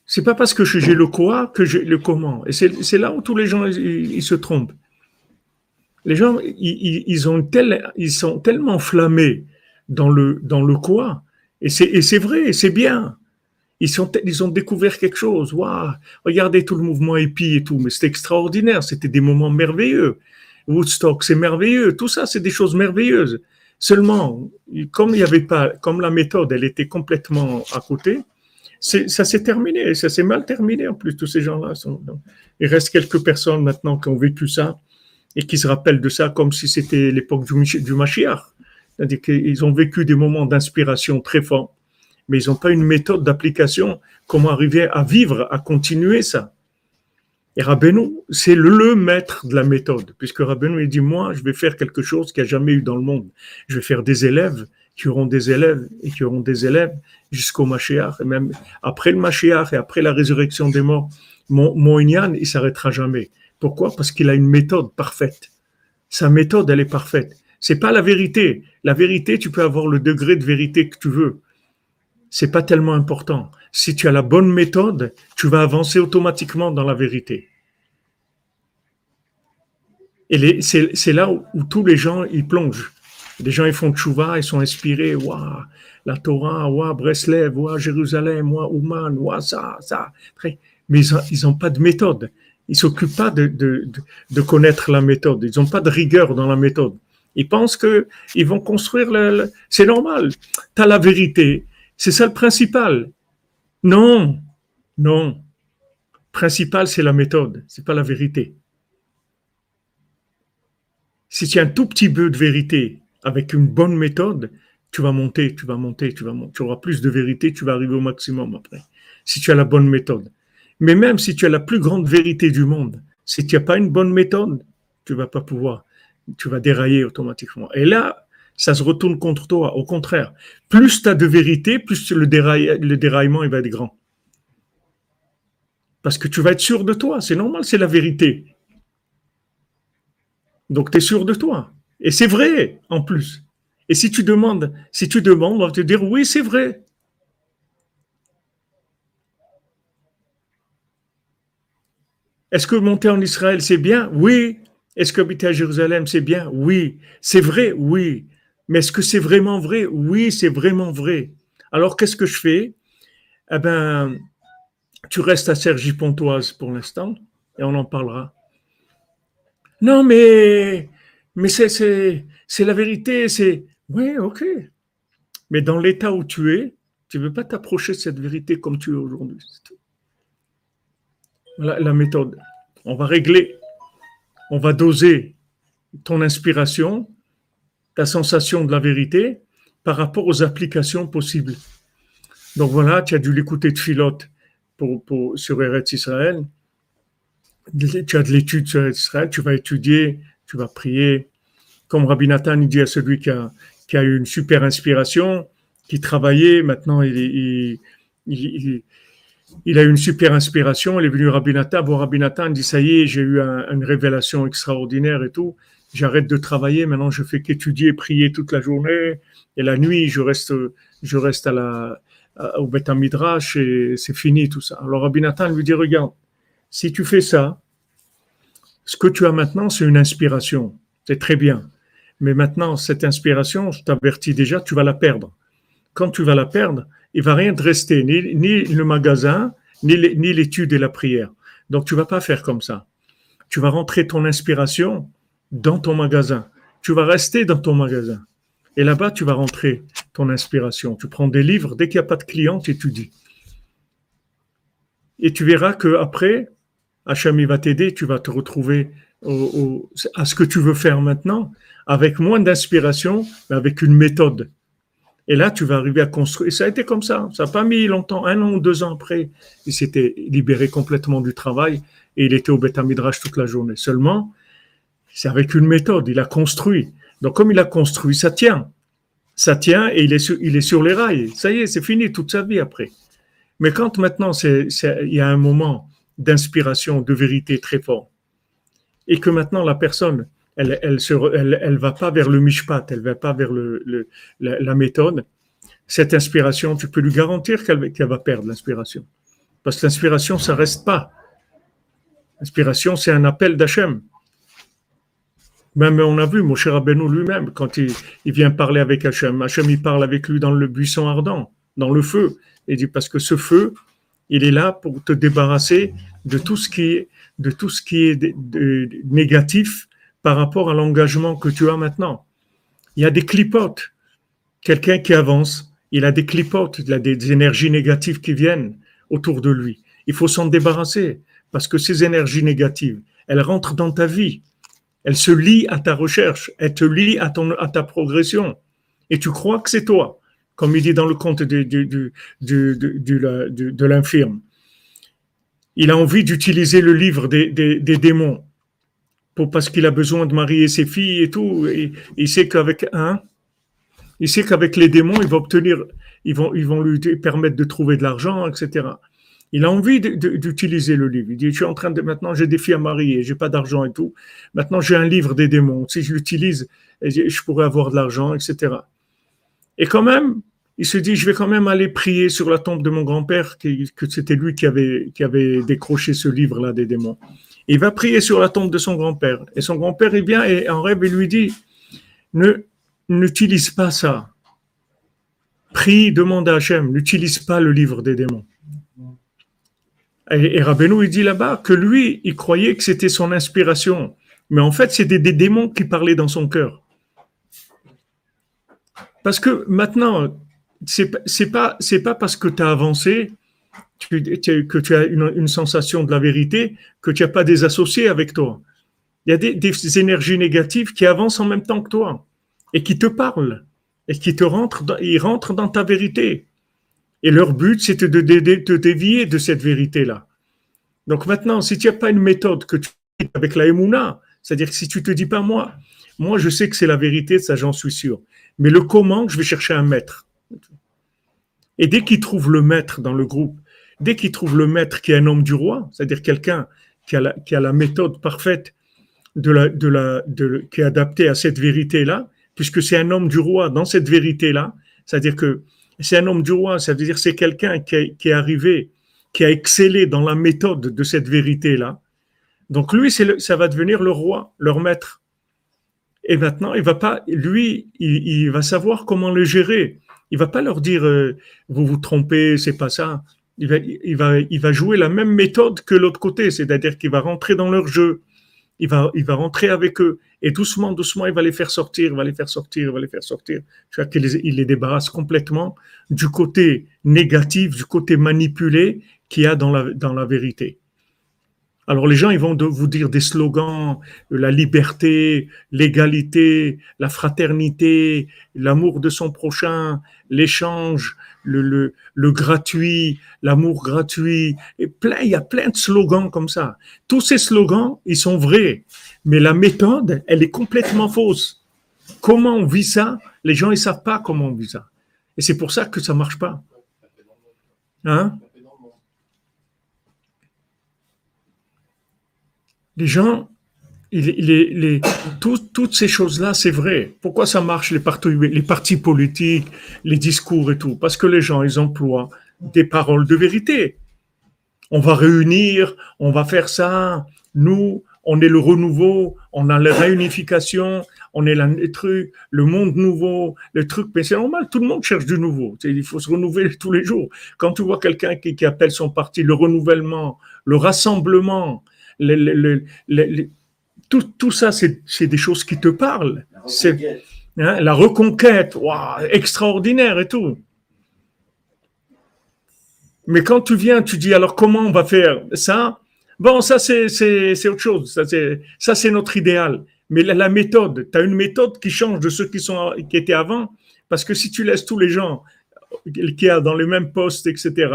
C'est pas parce que j'ai le quoi que j'ai le comment. Et c'est là où tous les gens ils, se trompent. Les gens ils, ils, ont tel, ils sont tellement enflammés dans le dans le quoi. Et c'est vrai, c'est bien. Ils, sont, ils ont découvert quelque chose. Waouh, regardez tout le mouvement épi et tout, mais c'était extraordinaire. C'était des moments merveilleux. Woodstock, c'est merveilleux. Tout ça, c'est des choses merveilleuses. Seulement, comme il y avait pas, comme la méthode, elle était complètement à côté, ça s'est terminé, ça s'est mal terminé en plus, tous ces gens-là. Sont, il reste quelques personnes maintenant qui ont vécu ça et qui se rappellent de ça comme si c'était l'époque du, du Mashiach. C'est-à-dire ont vécu des moments d'inspiration très forts, mais ils n'ont pas une méthode d'application, comment arriver à vivre, à continuer ça. Et Rabbeinu, c'est le maître de la méthode, puisque Rabbeinu, il dit, moi, je vais faire quelque chose qu'il n'y a jamais eu dans le monde. Je vais faire des élèves qui auront des élèves et qui auront des élèves jusqu'au Mashiach. Et même après le Mashiach et après la résurrection des morts, mon, mon il s'arrêtera jamais. Pourquoi? Parce qu'il a une méthode parfaite. Sa méthode, elle est parfaite. C'est pas la vérité. La vérité, tu peux avoir le degré de vérité que tu veux. C'est pas tellement important. Si tu as la bonne méthode, tu vas avancer automatiquement dans la vérité. Et c'est là où, tous les gens ils plongent. Les gens ils font tchouva, ils sont inspirés. Waouh, la Torah, waouh, Breslev, waouh, Jérusalem, waouh, Ouman, waouh, ça, ça. Mais ils n'ont pas de méthode. Ils s'occupent pas de, connaître la méthode. Ils n'ont pas de rigueur dans la méthode. Ils pensent que ils vont construire le. C'est normal. Tu as la vérité. C'est ça le principal. Non, non. Principal, c'est la méthode, c'est pas la vérité. Si tu as un tout petit peu de vérité avec une bonne méthode, tu vas monter, tu vas monter, tu vas monter. Tu auras plus de vérité, tu vas arriver au maximum après. Si tu as la bonne méthode. Mais même si tu as la plus grande vérité du monde, Si tu n'as pas une bonne méthode, tu vas pas pouvoir, tu vas dérailler automatiquement. Et là, ça se retourne contre toi. Au contraire, plus tu as de vérité, plus le, le déraillement il va être grand. Parce que tu vas être sûr de toi, c'est normal, c'est la vérité. Donc tu es sûr de toi. Et c'est vrai en plus. Et si tu demandes, si tu demandes, on va te dire oui, c'est vrai. Est-ce que monter en Israël, c'est bien? Oui. Est-ce qu'habiter à Jérusalem, c'est bien? Oui. C'est vrai? Oui. Mais est-ce que c'est vraiment vrai? Oui, c'est vraiment vrai. Alors, qu'est-ce que je fais? Eh bien, tu restes à Sergi Pontoise pour l'instant et on en parlera. Non, mais, mais c'est, la vérité. C'est, oui, ok. Mais dans l'état où tu es, tu ne veux pas t'approcher de cette vérité comme tu es aujourd'hui la, méthode. On va régler, on va doser ton inspiration, ta sensation de la vérité par rapport aux applications possibles. Donc voilà, tu as dû l'écouter de Philote pour, sur Eretz Israël. Tu as de l'étude sur Eretz Israël, tu vas étudier, tu vas prier. Comme Rabbi Nathan dit à celui qui a, qui a eu une super inspiration, qui travaillait, maintenant il, il, il a eu une super inspiration. Il est venu Rabbi Nathan, voir Rabbi dit ça y est, j'ai eu une révélation extraordinaire et tout. J'arrête de travailler. Maintenant, je fais qu'étudier, prier toute la journée et la nuit, je reste, je reste à la, au Beth Midrash et c'est fini tout ça. Alors Rabbi Nathan lui dit regarde, si tu fais ça, ce que tu as maintenant, c'est une inspiration. C'est très bien. Mais maintenant, cette inspiration, je t'avertis déjà, tu vas la perdre. Quand tu vas la perdre, il va rien te rester, ni, le magasin, ni l'étude et la prière. Donc tu vas pas faire comme ça. Tu vas rentrer ton inspiration dans ton magasin. Tu vas rester dans ton magasin. Et là-bas, tu vas rentrer ton inspiration. Tu prends des livres, dès qu'il n'y a pas de client, tu étudies. Et tu verras que après, va t'aider, tu vas te retrouver à ce que tu veux faire maintenant, avec moins d'inspiration, mais avec une méthode. Et là, tu vas arriver à construire. Et ça a été comme ça. Ça n'a pas mis longtemps, un an ou deux ans après. Il s'était libéré complètement du travail et il était au Beth Midrash toute la journée. Seulement, c'est avec une méthode. Il a construit. Donc, comme il a construit, ça tient. Ça tient et il est sur, les rails. Ça y est, c'est fini toute sa vie après. Mais quand maintenant, c'est, il y a un moment d'inspiration, de vérité très fort, et que maintenant la personne, elle, elle, va pas vers le mishpat, elle va pas vers le, la, méthode. Cette inspiration, tu peux lui garantir qu'elle va perdre l'inspiration. Parce que l'inspiration, ça reste pas. L'inspiration, c'est un appel d'Hachem. Même on a vu Moshe Rabbeinu lui-même, quand il, vient parler avec Hachem, Hachem il parle avec lui dans le buisson ardent, dans le feu. Il dit parce que ce feu, il est là pour te débarrasser de tout ce qui est, de tout ce qui est négatif par rapport à l'engagement que tu as maintenant. Il y a des clipotes. Quelqu'un qui avance, il a des clipotes, il a des énergies négatives qui viennent autour de lui. Il faut s'en débarrasser parce que ces énergies négatives, elles rentrent dans ta vie. Elles se lient à ta recherche, elles te lient à, ta progression. Et tu crois que c'est toi, comme il dit dans le conte de, l'infirme. Il a envie d'utiliser le livre des démons parce qu'il a besoin de marier ses filles et tout. Et, il sait qu'avec un, il sait qu'avec les démons, il va obtenir, ils vont, lui permettre de trouver de l'argent, etc. Il a envie d'utiliser le livre. Il dit, je suis en train de, maintenant, j'ai des filles à marier, j'ai pas d'argent et tout. Maintenant, j'ai un livre des démons. Si je l'utilise, je pourrais avoir de l'argent, etc. Et quand même, il se dit, je vais quand même aller prier sur la tombe de mon grand-père, que c'était lui qui avait, qui avait décroché ce livre-là des démons. Il va prier sur la tombe de son grand-père. Et son grand-père, il vient et en rêve, il lui dit, ne, n'utilise pas ça. Prie, demande à Hachem, n'utilise pas le livre des démons. Et, et il dit là-bas que lui, il croyait que c'était son inspiration. Mais en fait, c'était des démons qui parlaient dans son cœur. Parce que maintenant, c'est, c'est pas, pas parce que tu as avancé que tu as une, sensation de la vérité, que tu n'as pas des associés avec toi. Il y a des, énergies négatives qui avancent en même temps que toi et qui te parlent et qui te rentrent dans, ils rentrent dans ta vérité. Et leur but, c'est de, te dévier de cette vérité-là. Donc maintenant, si tu n'as pas une méthode que tu avec la Emouna. C'est-à-dire que si tu te dis pas moi, moi je sais que c'est la vérité, ça j'en suis sûr. Mais le comment, je vais chercher un maître. Et dès qu'il trouve le maître dans le groupe, dès qu'il trouve le maître qui est un homme du roi, c'est-à-dire quelqu'un qui, a la méthode parfaite de la, qui est adaptée à cette vérité-là, puisque c'est un homme du roi dans cette vérité-là, c'est-à-dire que c'est un homme du roi, ça veut dire c'est quelqu'un qui, est arrivé, qui a excellé dans la méthode de cette vérité-là. Donc lui, ça va devenir le roi, leur maître. Et maintenant, il va pas, lui, il, il va savoir comment le gérer. Il va pas leur dire euh, vous vous trompez, c'est pas ça. Il va, jouer la même méthode que l'autre côté, c'est-à-dire qu'il va rentrer dans leur jeu. Il va, rentrer avec eux et doucement, doucement, il va les faire sortir, il va les faire sortir, il va les faire sortir. Il les, il les débarrasse complètement du côté négatif, du côté manipulé qu'il y a dans la, vérité. Alors les gens, ils vont vous dire des slogans, la liberté, l'égalité, la fraternité, l'amour de son prochain, l'échange, le, le, le, gratuit, l'amour gratuit. Et plein, il y a plein de slogans comme ça. Tous ces slogans, ils sont vrais, mais la méthode, elle est complètement fausse. Comment on vit ça? Les gens, ils savent pas comment on vit ça. Et c'est pour ça que ça marche pas. Hein? Les gens, les, toutes ces choses-là, c'est vrai. Pourquoi ça marche, les partis, les partis politiques, les discours et tout? Parce que les gens, ils emploient des paroles de vérité. On va réunir, on va faire ça. Nous, on est le renouveau, on a la réunification, on est le truc, le monde nouveau, le truc. Mais c'est normal, tout le monde cherche du nouveau. Il faut se renouveler tous les jours. Quand tu vois quelqu'un qui, qui appelle son parti le renouvellement, le rassemblement, tout, tout, ça, c'est des choses qui te parlent. C'est hein, la reconquête, extraordinaire et tout. Mais quand tu viens, tu dis alors comment on va faire ça? Bon, ça c'est autre chose. Ça c'est notre idéal. Mais la, méthode, tu as une méthode qui change de ceux qui, sont, qui étaient avant? Parce que si tu laisses tous les gens qui sont dans les mêmes postes, etc.,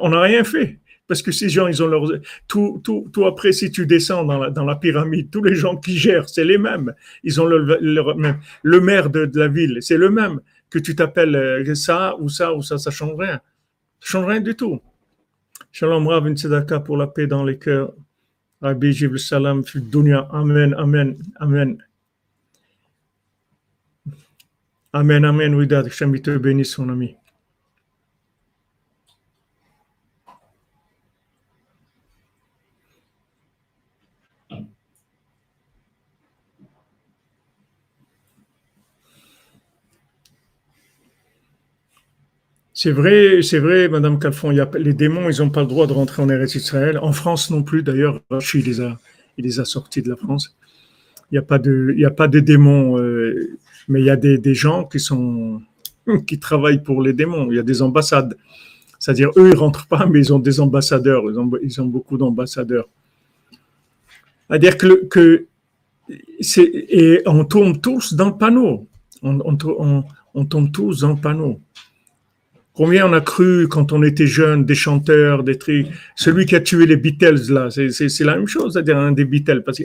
on n'a rien fait. Parce que ces gens, ils ont leur. Tout, tout, tout après, si tu descends dans la, dans la pyramide, tous les gens qui gèrent, c'est les mêmes. Ils ont le, le, maire de, la ville, c'est le même. Que tu t'appelles euh, ça ou ça ou ça, ça change rien. Ça change rien du tout. Shalom Rav, une pour la paix dans les cœurs. Rabbi Jibl Salam, dunya. Amen, amen, amen. Amen, amen, oui, Hashem te bénisse, son ami. C'est vrai, c'est vrai, Madame Calfon, les démons, ils n'ont pas le droit de rentrer en Eretz Israël. En France non plus, d'ailleurs, il les a, il les a sortis de la France. Il n'y a pas de, démons, euh, mais il y a des, gens qui travaillent pour les démons. Il y a des ambassades. C'est-à-dire, eux, ils rentrent pas, mais ils ont des ambassadeurs. Ils ont, beaucoup d'ambassadeurs. C'est-à-dire que, et on tombe tous dans le panneau. On, on tombe tous dans le panneau. Combien on a cru quand on était jeune, des chanteurs, des trucs. Celui qui a tué les Beatles, là, c'est la même chose, c'est-à-dire un des Beatles. Parce que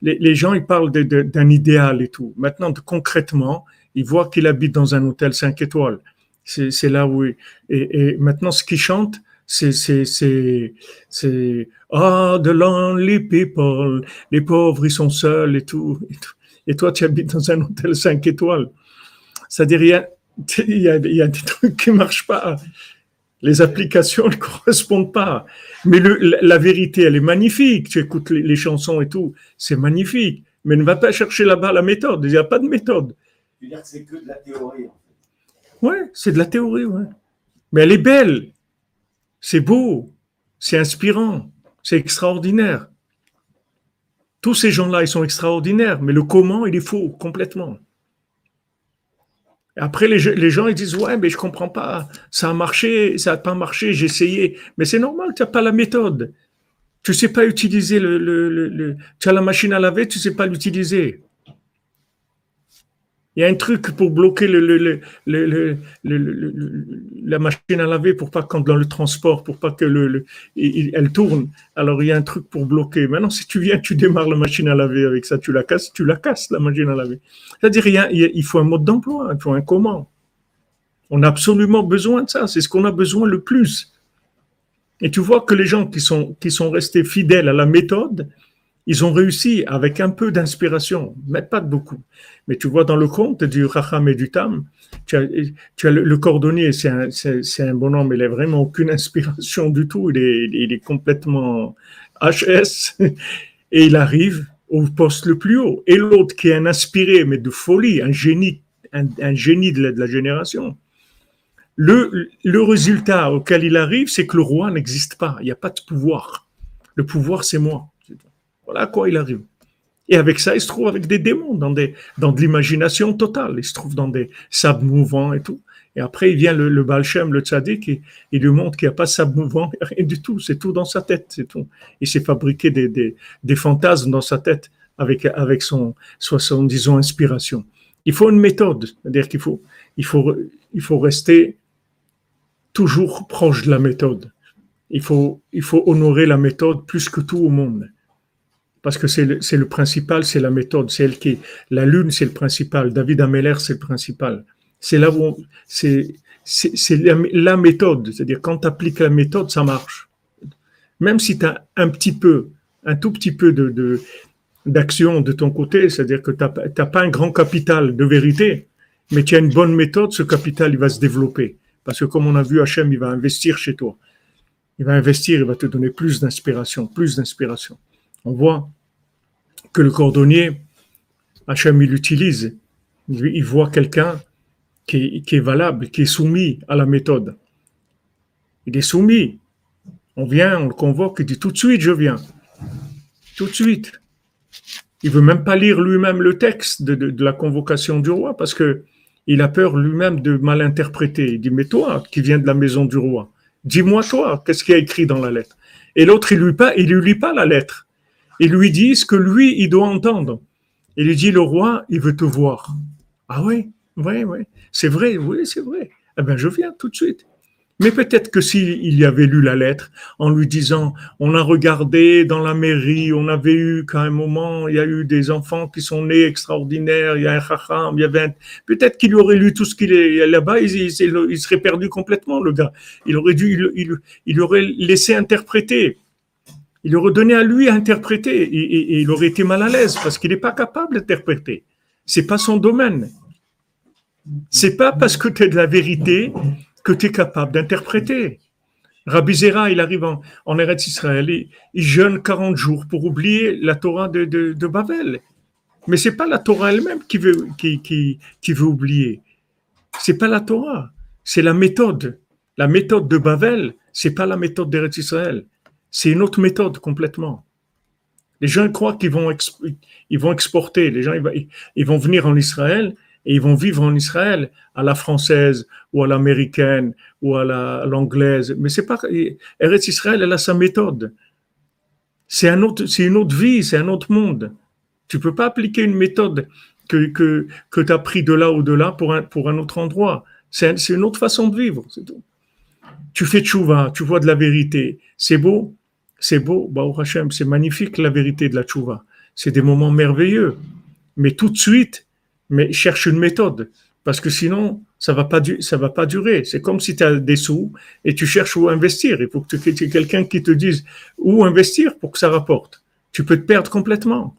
les, gens, ils parlent d'un idéal et tout. Maintenant, concrètement, ils voient qu'il habite dans un hôtel 5 étoiles. C'est là où. Et, et, maintenant, ce qu'ils chantent, c'est c'est ah the lonely people les pauvres ils sont seuls et tout et, tout. et toi tu habites dans un hôtel 5 étoiles c'est-à-dire il y, a, il y a des trucs qui marchent pas. Les applications ne correspondent pas. Mais le, la, vérité, elle est magnifique. Tu écoutes les, chansons et tout, c'est magnifique. Mais ne va pas chercher là-bas la méthode. Il n'y a pas de méthode. Tu veux dire que c'est que de la théorie. Ouais, c'est de la théorie, ouais. Mais elle est belle. C'est beau. C'est inspirant. C'est extraordinaire. Tous ces gens-là, ils sont extraordinaires. Mais le comment, il est faux, complètement. Après, les, gens ils disent ouais, mais je comprends pas. Ça a marché, ça n'a pas marché. J'ai essayé, mais c'est normal. Tu n'as pas la méthode. Tu sais pas utiliser le, le, le, Tu as la machine à laver, tu sais pas l'utiliser. Il y a un truc pour bloquer la machine à laver pour pas quand dans le transport, pour pas que le, elle tourne. Alors il y a un truc pour bloquer. Maintenant, si tu viens, tu démarres la machine à laver avec ça, tu la casses, tu la casses la machine à laver. C'est-à-dire il, il faut un mode d'emploi, il faut un comment. On a absolument besoin de ça. C'est ce qu'on a besoin le plus. Et tu vois que les gens qui sont restés fidèles à la méthode, ils ont réussi avec un peu d'inspiration, mais pas beaucoup. Mais tu vois dans le conte du Racham et du Tam, tu as, le, cordonnier, c'est un, un bonhomme, il n'a vraiment aucune inspiration du tout, il est, complètement HS, et il arrive au poste le plus haut. Et l'autre qui est un inspiré, mais de folie, un génie, un, génie de la, génération. Le résultat auquel il arrive, c'est que le roi n'existe pas, il n'y a pas de pouvoir. Le pouvoir, c'est moi. Voilà à quoi il arrive. Et avec ça, il se trouve avec des démons, dans, des, dans de l'imagination totale. Il se trouve dans des sables mouvants et tout. Et après, il vient le, le Baal le tzaddik, et il lui montre qu'il n'y a pas de sable mouvant, rien du tout. C'est tout dans sa tête, c'est tout. Il s'est fabriqué des, des, des, fantasmes dans sa tête avec, avec son, son, disons, inspiration. Il faut une méthode, c'est-à-dire qu'il faut, il faut, il faut rester toujours proche de la méthode. Il faut, il faut honorer la méthode plus que tout au monde parce que c'est le, principal, c'est la méthode, c'est elle qui la lune, c'est le principal, David Ameller, c'est le principal. C'est là où c'est la, méthode, c'est-à-dire quand tu appliques la méthode, ça marche. Même si tu as un petit peu, un tout petit peu de d'action de, ton côté, c'est-à-dire que tu n'as pas un grand capital de vérité, mais tu as une bonne méthode, ce capital, il va se développer. Parce que comme on a vu, Hachem, il va investir chez toi. Il va investir, il va te donner plus d'inspiration, plus d'inspiration on voit que le cordonnier, Hachem, il l'utilise. Il voit quelqu'un qui, est valable, qui est soumis à la méthode. Il est soumis. On vient, on le convoque, il dit tout de suite, je viens. Tout de suite. Il veut même pas lire lui-même le texte de, la convocation du roi parce que il a peur lui-même de mal interpréter. Il dit, mais toi, qui viens de la maison du roi, dis-moi toi, qu'est-ce qu'il y a écrit dans la lettre? Et l'autre, il lui pas, il lui lit pas la lettre et lui dit ce que lui, il doit entendre. Il lui dit, le roi, il veut te voir. Ah oui, oui, oui, c'est vrai, oui, c'est vrai. Eh bien, je viens tout de suite. Mais peut-être que s'il y avait lu la lettre en lui disant, on a regardé dans la mairie, on avait eu qu'à un moment, il y a eu des enfants qui sont nés extraordinaires, il y a un chacham, il y avait peut-être qu'il aurait lu tout ce qu'il est là-bas, il, serait perdu complètement, le gars. Il aurait dû, il, il aurait laissé interpréter il aurait donné à lui à interpréter et, il aurait été mal à l'aise parce qu'il n'est pas capable d'interpréter. C'est pas son domaine. C'est pas parce que tu es de la vérité que tu es capable d'interpréter. Rabbi Zera, il arrive en, en Eretz Israël, il, jeûne 40 jours pour oublier la Torah de, de, Babel. Mais c'est pas la Torah elle-même qui veut, qui, qui, qui oublier. C'est pas la Torah, c'est la méthode. La méthode de Babel, c'est pas la méthode d'Eretz Israël. C'est une autre méthode complètement. Les gens croient qu'ils vont, exporter, les gens ils vont venir en Israël et ils vont vivre en Israël à la française ou à l'américaine ou à l'anglaise. Mais c'est pas Eretz Israël, elle a sa méthode. C'est un une autre vie, c'est un autre monde. Tu peux pas appliquer une méthode que, que, que tu as pris de là ou de là pour un, autre endroit. C'est une autre façon de vivre. Tu fais tchouva, tu vois de la vérité. C'est beau, c'est beau, Baruch Hashem, c'est magnifique la vérité de la tchouva. C'est des moments merveilleux. Mais tout de suite, mais cherche une méthode. Parce que sinon, ça va pas, va pas durer. C'est comme si tu as des sous et tu cherches où investir. Il faut que tu aies quelqu'un qui te dise où investir pour que ça rapporte. Tu peux te perdre complètement.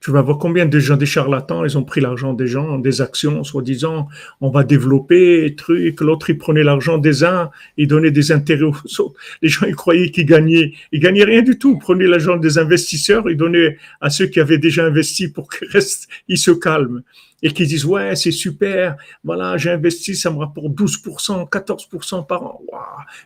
Tu vas voir combien de gens, des charlatans, ils ont pris l'argent des gens, des actions, soi-disant, on va développer, truc. L'autre, il prenait l'argent des uns, il donnait des intérêts aux autres. Les gens, ils croyaient qu'ils gagnaient. Ils gagnaient rien du tout. Ils prenaient l'argent des investisseurs, ils donnaient à ceux qui avaient déjà investi pour qu'ils restent, ils se calment et qui disent ouais c'est super, voilà j'ai investi, ça me rapporte 12%, 14% par an.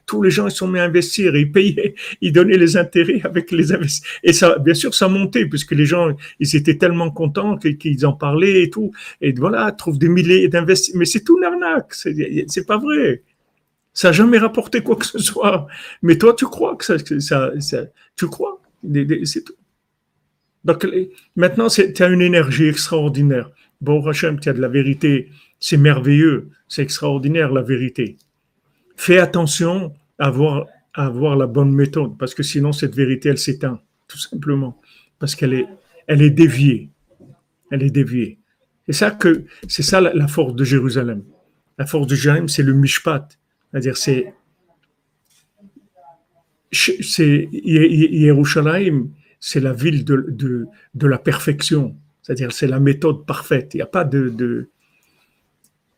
Tous les gens ils sont mis à investir, ils payaient, ils donnaient les intérêts avec les investissements. Et ça, bien sûr, ça montait puisque les gens ils étaient tellement contents qu'ils en parlaient et tout. Et voilà, trouvent des milliers d'investissements. Mais c'est tout une arnaque, c'est pas vrai. Ça n'a jamais rapporté quoi que ce soit. Mais toi, tu crois que ça, ça, ça tu crois, c'est tout. Donc maintenant, tu as une énergie extraordinaire Bon Hachem, tu as de la vérité, c'est merveilleux, c'est extraordinaire la vérité. Fais attention à avoir, la bonne méthode, parce que sinon cette vérité, elle s'éteint, tout simplement, parce qu'elle est, elle est déviée. Elle est déviée. C'est ça que c'est ça la, force de Jérusalem. La force de Jérusalem, c'est le mishpat, c'est-à-dire c'est c'est c'est la ville de, la perfection, c'est-à-dire c'est la méthode parfaite. Il n'y a pas de,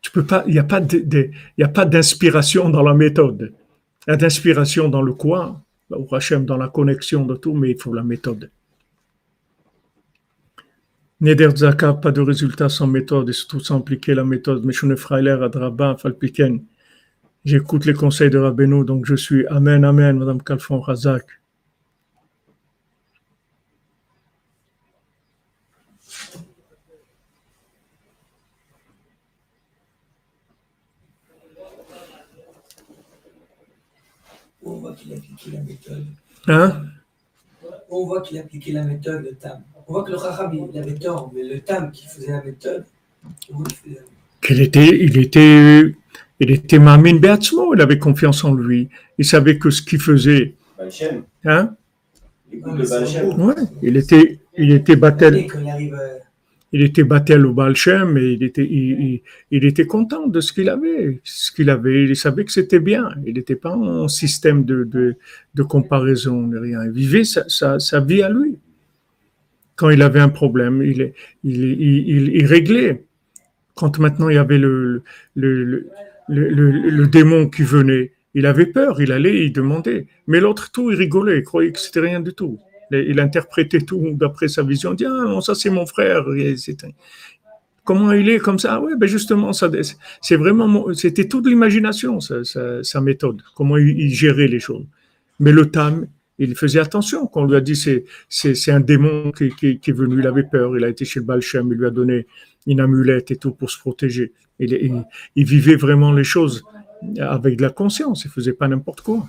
tu peux pas, il n'y a pas il a pas d'inspiration dans la méthode. Il y a d'inspiration dans le quoi, au Hachem, dans la connexion de tout, mais il faut la méthode. Neder Zaka, pas de résultat sans méthode et surtout sans appliquer la méthode. Mais je Freiler, Adraba, Falpiken. J'écoute les conseils de Rabbeinu, donc je suis Amen, Amen, Madame Kalfon Razak. On voit qu'il a appliqué la méthode. Hein? On voit qu'il a appliqué la méthode, le tam. On voit que le Chacham, il avait tort, mais le tam qui faisait la méthode, on voit qu'il était, il était, il était Mamin Beatzmo, il avait confiance en lui. Il savait que ce qu'il faisait, hein, ouais, il était, il était battel, Et quand il arrive, il était battel au Baal Shem et il était, il, était content de ce qu'il avait, ce qu'il avait. Il savait que c'était bien. Il n'était pas en système de, de, de comparaison, ni rien. Il vivait sa, sa, vie à lui. Quand il avait un problème, il, il, réglait. Quand maintenant il y avait le, le, le, le- le démon qui venait, il avait peur, il allait, il demandait. Mais l'autre, tout, il rigolait, il croyait que c'était rien du tout. Il interprétait tout d'après sa vision. Il dit, ah non, ça c'est mon frère. Comment il est comme ça? Ouais, ben justement, ça, c'est vraiment, c'était toute l'imagination, sa, méthode, comment il, gérait les choses. Mais le Tam, il faisait attention. Quand on lui a dit, c'est, c'est, un démon qui, est venu, il avait peur, il a été chez le Baal Shem, il lui a donné une amulette et tout pour se protéger. Il, il, il vivait vraiment les choses avec de la conscience, il faisait pas n'importe quoi.